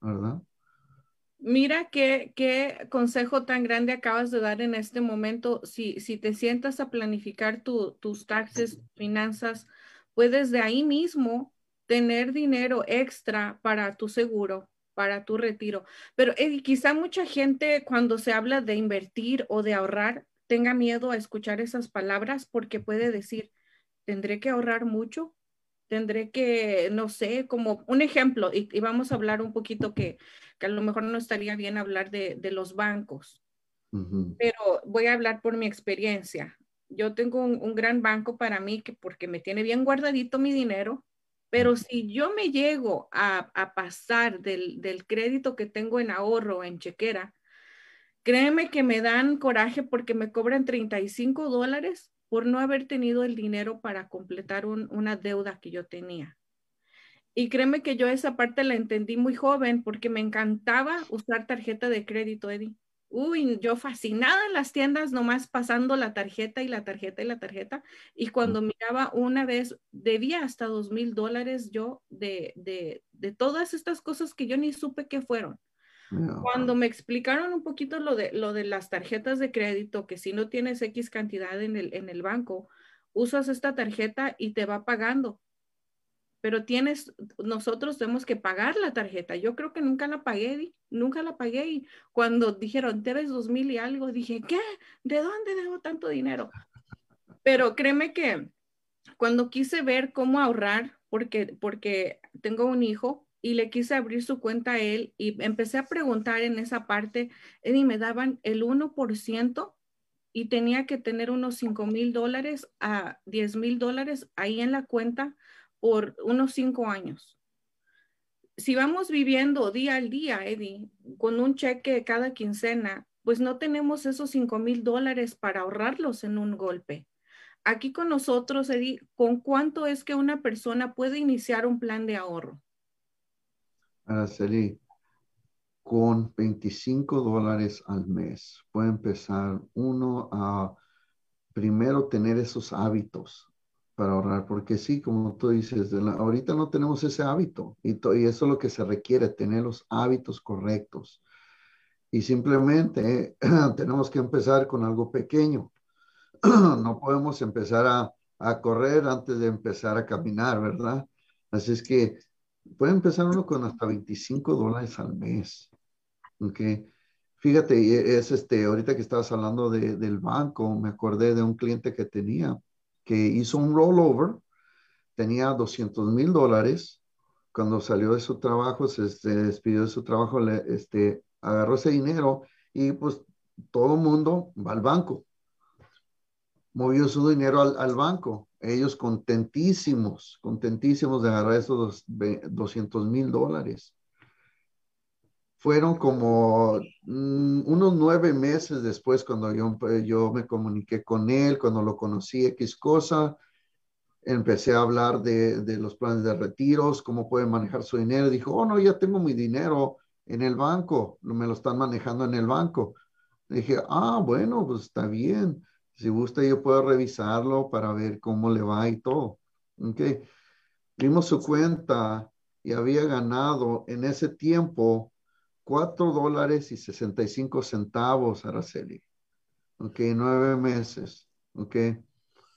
¿verdad? Mira qué, qué consejo tan grande acabas de dar en este momento. Si, si te sientas a planificar tus taxes, finanzas, puedes de ahí mismo tener dinero extra para tu seguro, para tu retiro. Pero eh, quizá mucha gente cuando se habla de invertir o de ahorrar tenga miedo a escuchar esas palabras porque puede decir, tendré que ahorrar mucho, tendré que, no sé, como un ejemplo, y, vamos a hablar un poquito que, que, a lo mejor no estaría bien hablar de, de los bancos, pero voy a hablar por mi experiencia. Yo tengo un, gran banco para mí que porque me tiene bien guardadito mi dinero, pero si yo me llego a, a pasar del, del, crédito que tengo en ahorro, en chequera, créeme que me dan coraje porque me cobran 35 dólares por no haber tenido el dinero para completar una deuda que yo tenía. Y créeme que yo esa parte la entendí muy joven porque me encantaba usar tarjeta de crédito, Eddie. Uy, yo fascinada en las tiendas, nomás pasando la tarjeta y la tarjeta y la tarjeta. Y cuando miraba una vez, debía hasta dos mil dólares yo de, de, de todas estas cosas que yo ni supe qué fueron. Cuando me explicaron un poquito lo de, lo de las tarjetas de crédito, que si no tienes X cantidad en el, en el banco, usas esta tarjeta y te va pagando. Pero tienes, nosotros tenemos que pagar la tarjeta. Yo creo que nunca la pagué, nunca la pagué. Y cuando dijeron, debes dos mil y algo, dije, ¿qué? ¿De dónde debo tanto dinero? Pero créeme que cuando quise ver cómo ahorrar, porque, porque tengo un hijo, y le quise abrir su cuenta a él y empecé a preguntar en esa parte y me daban el 1% y tenía que tener unos 5 mil dólares a 10 mil dólares ahí en la cuenta por unos 5 años. Si vamos viviendo día al día, Eddie, con un cheque cada quincena, pues no tenemos esos 5 mil dólares para ahorrarlos en un golpe. Aquí con nosotros, Eddie, ¿con cuánto es que una persona puede iniciar un plan de ahorro? Araceli, con 25 dólares al mes puede empezar uno a primero tener esos hábitos para ahorrar, porque sí, como tú dices, ahorita no tenemos ese hábito y, y, eso es lo que se requiere, tener los hábitos correctos. Y simplemente tenemos que empezar con algo pequeño. no podemos empezar a, a correr antes de empezar a caminar, ¿verdad? Así es que puede empezar uno con hasta 25 dólares al mes. ¿ok? Fíjate, es este, ahorita que estabas hablando de, del banco, me acordé de un cliente que tenía que hizo un rollover, tenía 200 mil dólares. Cuando salió de su trabajo, se, despidió de su trabajo, este, agarró ese dinero y pues todo el mundo va al banco. Movió su dinero al, al banco ellos contentísimos, contentísimos de agarrar esos 200 mil dólares. Fueron como mm, unos nueve meses después cuando yo, yo me comuniqué con él, cuando lo conocí, X cosa, empecé a hablar de, de, los planes de retiros, cómo pueden manejar su dinero. Dijo, oh, no, ya tengo mi dinero en el banco, me lo están manejando en el banco. dije, ah, bueno, pues está bien. Si gusta, yo puedo revisarlo para ver cómo le va y todo. Ok. Vimos su cuenta y había ganado en ese tiempo cuatro dólares y 65 centavos, Araceli. Ok, nueve meses. Ok.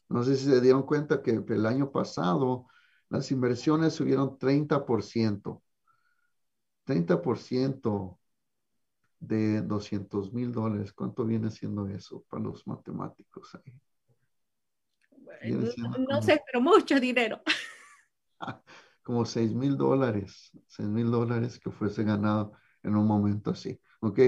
No sé si se dieron cuenta que el año pasado las inversiones subieron 30%. 30% de 200 mil dólares. ¿Cuánto viene siendo eso para los matemáticos ahí? no, sé, pero mucho dinero. Como 6 mil dólares, 6 mil dólares que fuese ganado en un momento así. ¿Ok?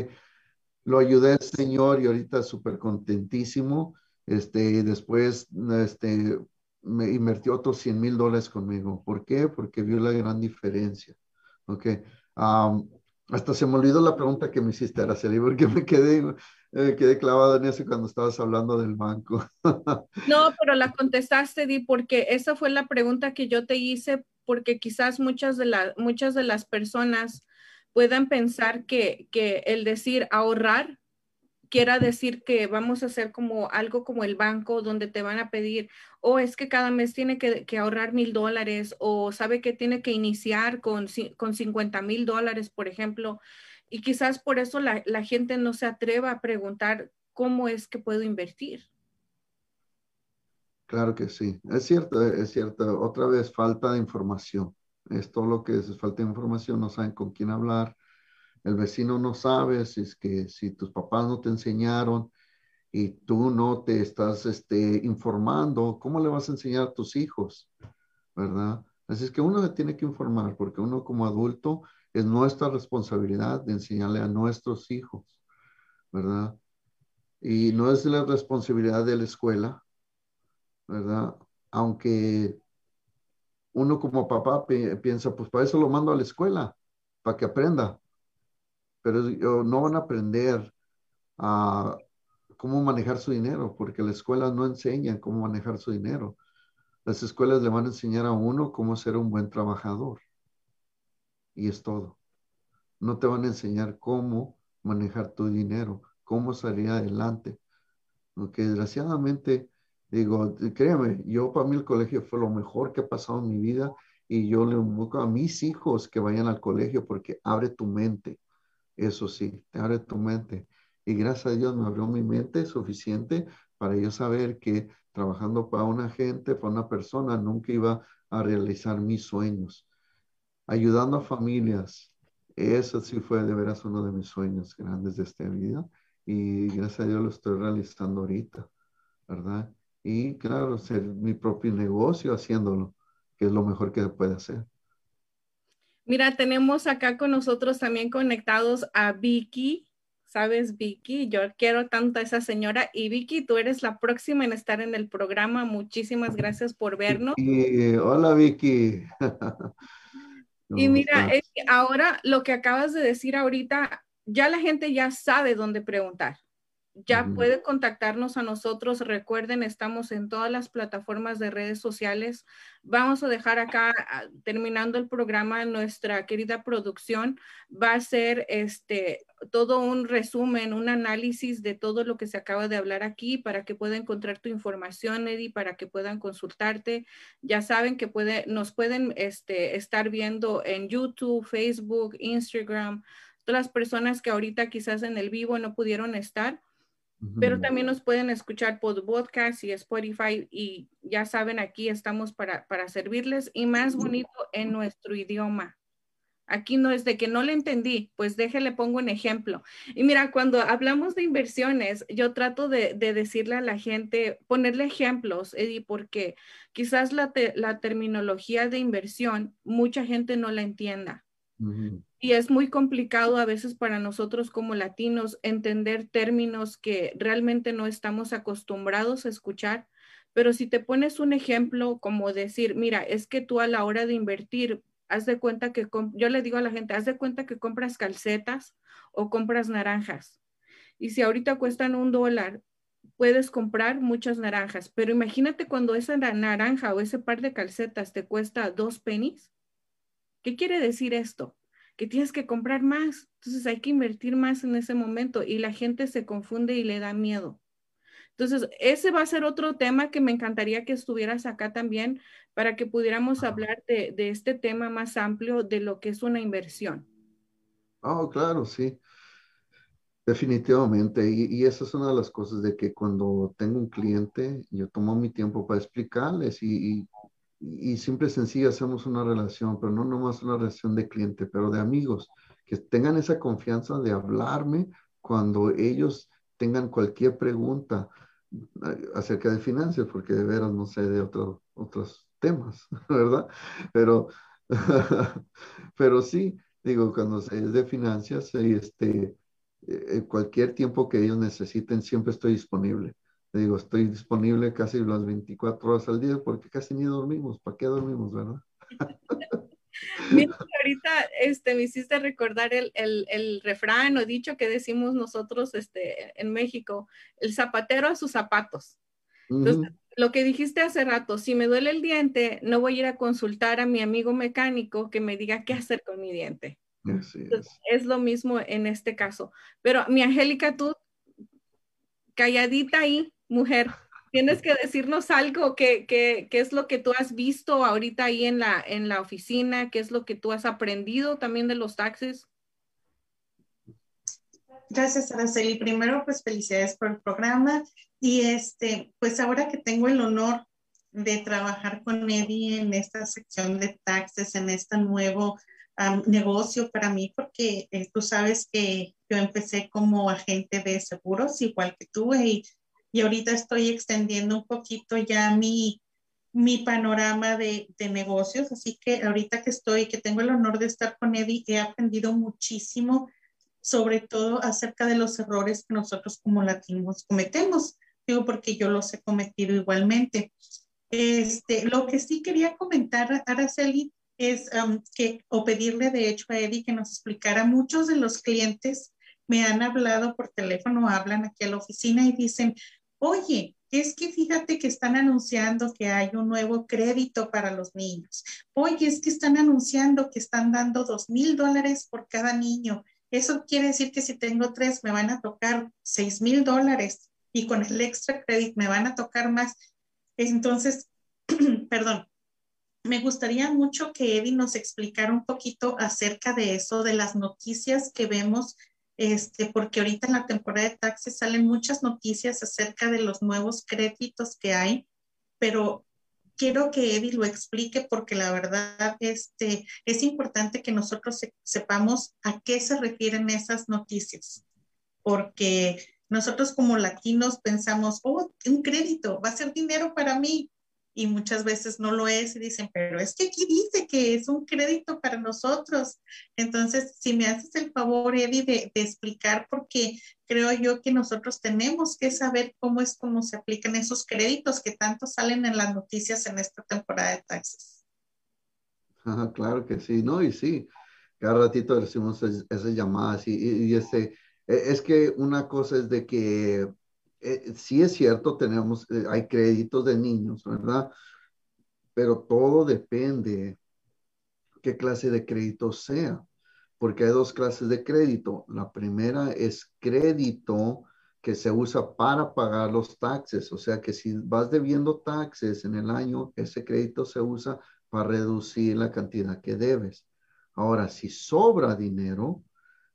Lo ayudé Señor y ahorita súper contentísimo. Este, y después este, me invirtió otros 100 mil dólares conmigo. ¿Por qué? Porque vio la gran diferencia. ¿Ok? Hasta se me olvidó la pregunta que me hiciste, Araceli, porque me quedé, eh, quedé clavado en eso cuando estabas hablando del banco. no, pero la contestaste, Di, porque esa fue la pregunta que yo te hice, porque quizás muchas de, las muchas de las personas puedan pensar que, que el decir ahorrar quiera decir que vamos a hacer como algo como el banco donde te van a pedir, o es que cada mes tiene que, ahorrar mil dólares, o sabe que tiene que iniciar con, con 50 mil dólares, por ejemplo. Y quizás por eso la, la gente no se atreva a preguntar cómo es que puedo invertir. Claro que sí, es cierto, es cierto. Otra vez, falta de información. Es todo lo que es, falta de información, no saben con quién hablar. El vecino no sabe si es que si tus papás no te enseñaron y tú no te estás este, informando, ¿cómo le vas a enseñar a tus hijos? ¿Verdad? Así es que uno le tiene que informar porque uno como adulto es nuestra responsabilidad de enseñarle a nuestros hijos, ¿verdad? Y no es la responsabilidad de la escuela, ¿verdad? Aunque uno como papá piensa, pues para eso lo mando a la escuela, para que aprenda. Pero no van a aprender a cómo manejar su dinero, porque las escuelas no enseñan cómo manejar su dinero. Las escuelas le van a enseñar a uno cómo ser un buen trabajador. Y es todo. No te van a enseñar cómo manejar tu dinero, cómo salir adelante. Porque desgraciadamente Digo, créeme, yo para mí el colegio fue lo mejor que ha pasado en mi vida y yo le invoco a mis hijos que vayan al colegio porque abre tu mente. Eso sí, te abre tu mente. Y gracias a Dios me abrió mi mente suficiente para yo saber que trabajando para una gente, para una persona, nunca iba a realizar mis sueños. Ayudando a familias, eso sí fue de veras uno de mis sueños grandes de esta vida. Y gracias a Dios lo estoy realizando ahorita, ¿verdad? Y claro, ser mi propio negocio haciéndolo, que es lo mejor que se puede hacer. Mira, tenemos acá con nosotros también conectados a Vicky. ¿Sabes, Vicky? Yo quiero tanto a esa señora. Y Vicky, tú eres la próxima en estar en el programa. Muchísimas gracias por vernos. Y, hola, Vicky. y mira, ahora lo que acabas de decir ahorita, ya la gente ya sabe dónde preguntar ya puede contactarnos a nosotros. Recuerden, estamos en todas las plataformas de redes sociales. Vamos a dejar acá, ah, terminando el programa, nuestra querida producción va a hacer este, todo un resumen, un análisis de todo lo que se acaba de hablar aquí para que pueda encontrar tu información, Eddie, para que puedan consultarte. Ya saben que puede, nos pueden este, estar viendo en YouTube, Facebook, Instagram. Todas las personas que ahorita quizás en el vivo no pudieron estar, pero también nos pueden escuchar por podcast y Spotify y ya saben, aquí estamos para, para servirles y más bonito en nuestro idioma. Aquí no es de que no le entendí, pues déjele pongo un ejemplo. Y mira, cuando hablamos de inversiones, yo trato de, de decirle a la gente, ponerle ejemplos, Eddie, porque quizás la, la terminología de inversión, mucha gente no la entienda. Y es muy complicado a veces para nosotros como latinos entender términos que realmente no estamos acostumbrados a escuchar. Pero si te pones un ejemplo como decir, mira, es que tú a la hora de invertir, haz de cuenta que, yo le digo a la gente, haz de cuenta que compras calcetas o compras naranjas. Y si ahorita cuestan un dólar, puedes comprar muchas naranjas. Pero imagínate cuando esa naranja o ese par de calcetas te cuesta dos pennies ¿Qué quiere decir esto? Que tienes que comprar más. Entonces hay que invertir más en ese momento y la gente se confunde y le da miedo. Entonces, ese va a ser otro tema que me encantaría que estuvieras acá también para que pudiéramos hablar de, este tema más amplio de lo que es una inversión. Oh, claro, sí. Definitivamente. Y, y, esa es una de las cosas de que cuando tengo un cliente, yo tomo mi tiempo para explicarles y, y y simple y sencillo hacemos una relación, pero no nomás una relación de cliente, pero de amigos, que tengan esa confianza de hablarme cuando ellos tengan cualquier pregunta eh, acerca de finanzas, porque de veras no sé de otros otros temas, ¿verdad? Pero, pero sí, digo, cuando es de finanzas, este, eh, cualquier tiempo que ellos necesiten, siempre estoy disponible digo, estoy disponible casi las 24 horas al día porque casi ni dormimos. ¿Para qué dormimos, verdad? Mira, ahorita este, me hiciste recordar el, el, el, refrán o dicho que decimos nosotros este, en México, el zapatero a sus zapatos. Entonces, lo que dijiste hace rato, si me duele el diente, no voy a ir a consultar a mi amigo mecánico que me diga qué hacer con mi diente. es. es lo mismo en este caso. Pero mi Angélica, tú calladita ahí, mujer. Tienes que decirnos algo, ¿qué, qué, qué es lo que tú has visto ahorita ahí en la, en la oficina? ¿Qué es lo que tú has aprendido también de los taxes? Gracias, Araceli. Primero, pues felicidades por el programa. Y este, pues ahora que tengo el honor de trabajar con Eddie en esta sección de taxes, en este nuevo negocio para mí, porque eh, tú sabes que yo empecé como agente de seguros, igual que tú, y, y ahorita estoy extendiendo un poquito ya mi, mi panorama de, de, negocios, así que ahorita que estoy, que tengo el honor de estar con Eddie, he aprendido muchísimo sobre todo acerca de los errores que nosotros como latinos cometemos. Digo, porque yo los he cometido igualmente. Este, lo que sí quería comentar, Araceli, es um, que, o pedirle de hecho a Eddie que nos explicara, muchos de los clientes me han hablado por teléfono, hablan aquí a la oficina y dicen, oye, es que fíjate que están anunciando que hay un nuevo crédito para los niños. Oye, es que están anunciando que están dando dos mil dólares por cada niño. Eso quiere decir que si tengo tres, me van a tocar seis mil dólares y con el extra credit me van a tocar más. Entonces, perdón, me gustaría mucho que Eddie nos explicara un poquito acerca de eso, de las noticias que vemos, este, porque ahorita en la temporada de taxis salen muchas noticias acerca de los nuevos créditos que hay, pero quiero que Eddie lo explique porque la verdad este, es importante que nosotros sepamos a qué se refieren esas noticias, porque nosotros como latinos pensamos, oh, un crédito, va a ser dinero para mí, y muchas veces no lo es y dicen, pero es que aquí dice que es un crédito para nosotros. Entonces, si me haces el favor, Eddie, de, de explicar, porque creo yo que nosotros tenemos que saber cómo es cómo se aplican esos créditos que tanto salen en las noticias en esta temporada de taxes. claro que sí, ¿no? Y sí, cada ratito recibimos esas llamadas y, y, y este, es que una cosa es de que eh, sí es cierto, tenemos, eh, hay créditos de niños, ¿verdad? Pero todo depende qué clase de crédito sea, porque hay dos clases de crédito. La primera es crédito que se usa para pagar los taxes, o sea que si vas debiendo taxes en el año, ese crédito se usa para reducir la cantidad que debes. Ahora, si sobra dinero,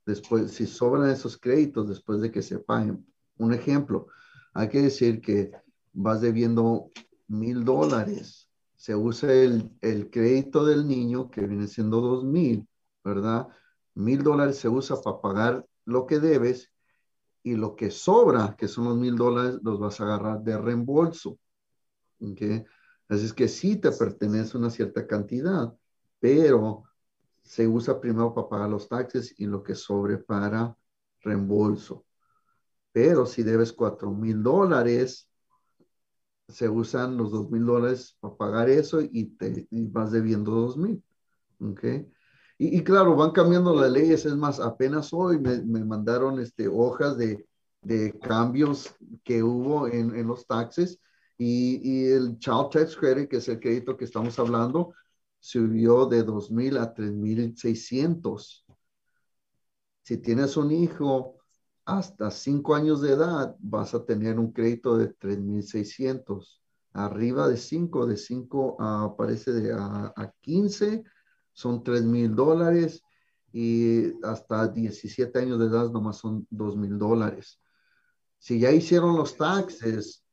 después, si sobran esos créditos después de que se paguen, un ejemplo, hay que decir que vas debiendo mil dólares. Se usa el, crédito del niño, que viene siendo dos mil, ¿verdad? Mil dólares se usa para pagar lo que debes y lo que sobra, que son los mil dólares, los vas a agarrar de reembolso. ¿ok? Así es que sí te pertenece una cierta cantidad, pero se usa primero para pagar los taxes y lo que sobre para reembolso. Pero si debes cuatro mil dólares, se usan los dos mil dólares para pagar eso y te vas debiendo dos mil. ¿Ok? Y, claro, van cambiando las leyes. Es más, apenas hoy me, mandaron este, hojas de, cambios que hubo en, los taxes y, y, el Child Tax Credit, que es el crédito que estamos hablando, subió de dos mil a tres mil seiscientos. Si tienes un hijo hasta cinco años de edad vas a tener un crédito de 3.600. Arriba de 5, de 5 a, parece de a, a 15, son 3.000 dólares y hasta 17 años de edad nomás son 2.000 dólares. Si ya hicieron los taxes,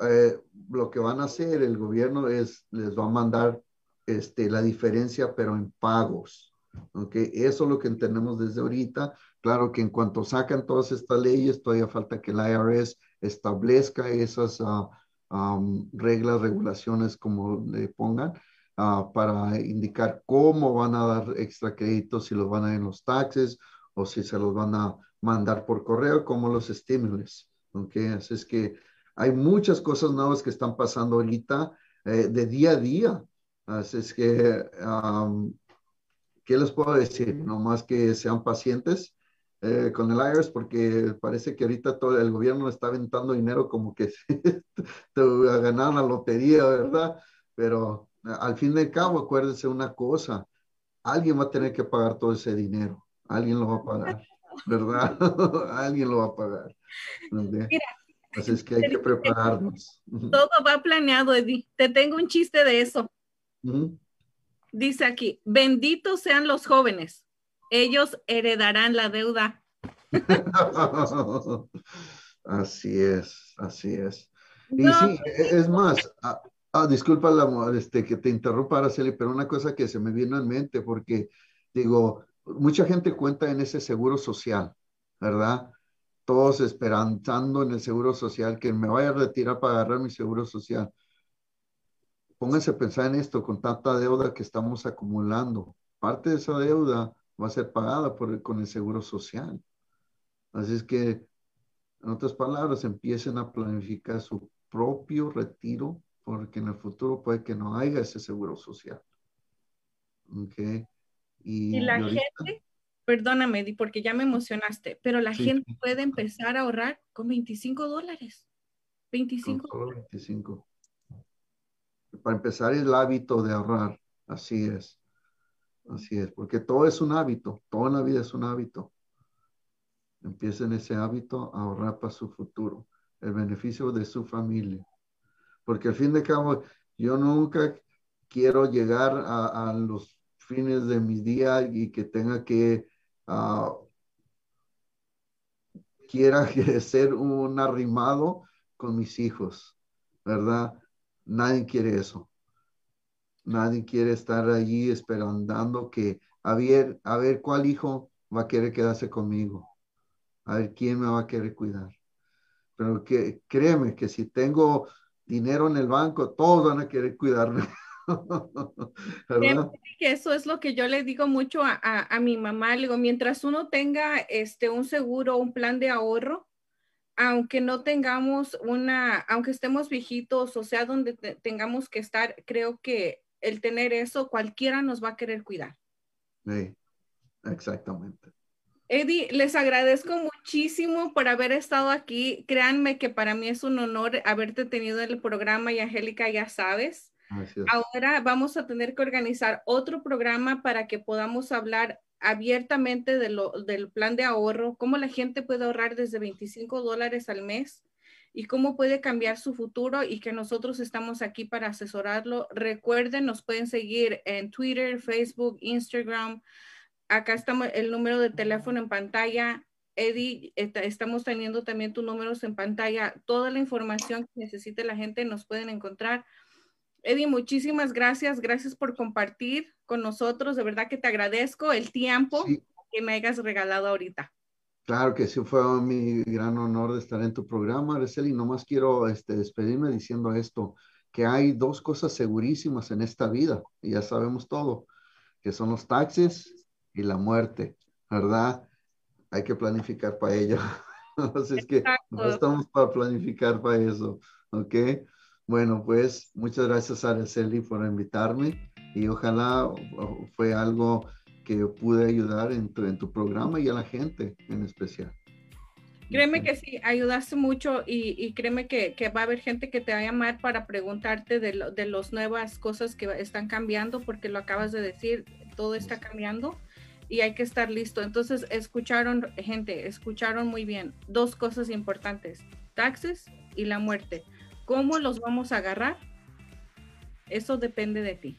eh, lo que van a hacer el gobierno es, les va a mandar este, la diferencia, pero en pagos. ¿Okay? Eso es lo que entendemos desde ahorita Claro que en cuanto sacan todas estas leyes, todavía falta que el IRS establezca esas ah, reglas, regulaciones, como le pongan, ah, para indicar cómo van a dar extra créditos, si los van a dar en los taxes o si se los van a mandar por correo, como los estímulos. ¿okay? Así es que hay muchas cosas nuevas que están pasando ahorita eh, de día a día. Así es que, ¿qué les puedo decir? No más que sean pacientes eh, con el IRS porque parece que ahorita todo el gobierno está aventando dinero como que te a ganar la lotería, ¿verdad? Pero al fin y al cabo, acuérdense una cosa, alguien va a tener que pagar todo ese dinero, alguien lo va a pagar. ¿verdad? Alguien lo va a pagar. Mira, Así es que hay que prepararnos. Todo va planeado, Eddie. Te tengo un chiste de eso. Dice aquí, benditos sean los jóvenes. Ellos heredarán la deuda. así es, así es. Y sí, e, es más, ah, ah, disculpa la, este, que te interrumpa, Araceli, pero una cosa que se me vino en mente, porque digo, mucha gente cuenta en ese seguro social, ¿verdad? Todos esperanzando en el seguro social, que me vaya a retirar para agarrar mi seguro social. Pónganse a pensar en esto, con tanta deuda que estamos acumulando. Parte de esa deuda va a ser pagada por, con el seguro social. Así es que, en otras palabras, empiecen a planificar su propio retiro, porque en el futuro puede que no haya ese seguro social. Okay. Y, la gente, perdóname, porque ya me emocionaste, pero la gente puede empezar a ahorrar con 25 dólares. 25. 25. Para empezar el hábito de ahorrar, así es. Así es, porque todo es un hábito, toda la vida es un hábito. Empiecen ese hábito a ahorrar para su futuro, el beneficio de su familia. Porque al fin de cabo, yo nunca quiero llegar a, los fines de mi día y que tenga que, uh, quiera ser un arrimado con mis hijos, ¿verdad? Nadie quiere eso. Nadie quiere estar allí esperando que a ver, a ver cuál hijo va a querer quedarse conmigo. A ver quién me va a querer cuidar. Pero que créeme que si tengo dinero en el banco, todos van a querer cuidarme. que eso es lo que yo le digo mucho a, a, mi mamá. Le digo, mientras uno tenga este, un seguro, un plan de ahorro, aunque no tengamos una, aunque estemos viejitos, o sea, donde tengamos que estar, creo que el tener eso, cualquiera nos va a querer cuidar. Sí, exactamente. Eddie, les agradezco muchísimo por haber estado aquí. Créanme que para mí es un honor haberte tenido en el programa y Angélica, ya sabes. Ahora vamos a tener que organizar otro programa para que podamos hablar abiertamente de del plan de ahorro, cómo la gente puede ahorrar desde 25 dólares al mes y cómo puede cambiar su futuro y que nosotros estamos aquí para asesorarlo. Recuerden, nos pueden seguir en Twitter, Facebook, Instagram. Acá estamos el número de teléfono en pantalla. Eddie, estamos teniendo también tus números en pantalla. Toda la información que necesite la gente nos pueden encontrar. Eddie, muchísimas gracias. Gracias por compartir con nosotros. De verdad que te agradezco el tiempo que me hayas regalado ahorita. Claro que sí, fue mi gran honor de estar en tu programa, Araceli. Nomás quiero este, despedirme diciendo esto, que hay dos cosas segurísimas en esta vida, y ya sabemos todo, que son los taxes y la muerte, ¿verdad? Hay que planificar para ello. Así es que no estamos para planificar para eso, ¿ok? Bueno, pues muchas gracias, Araceli, por invitarme y ojalá fue algo que pude ayudar en tu, en tu programa y a la gente en especial. Créeme que sí, ayudaste mucho y, créeme que, que, va a haber gente que te va a llamar para preguntarte de, lo, de las nuevas cosas que están cambiando, porque lo acabas de decir, todo está cambiando y hay que estar listo. Entonces, escucharon, gente, escucharon muy bien dos cosas importantes, taxes y la muerte. ¿Cómo los vamos a agarrar? Eso depende de ti.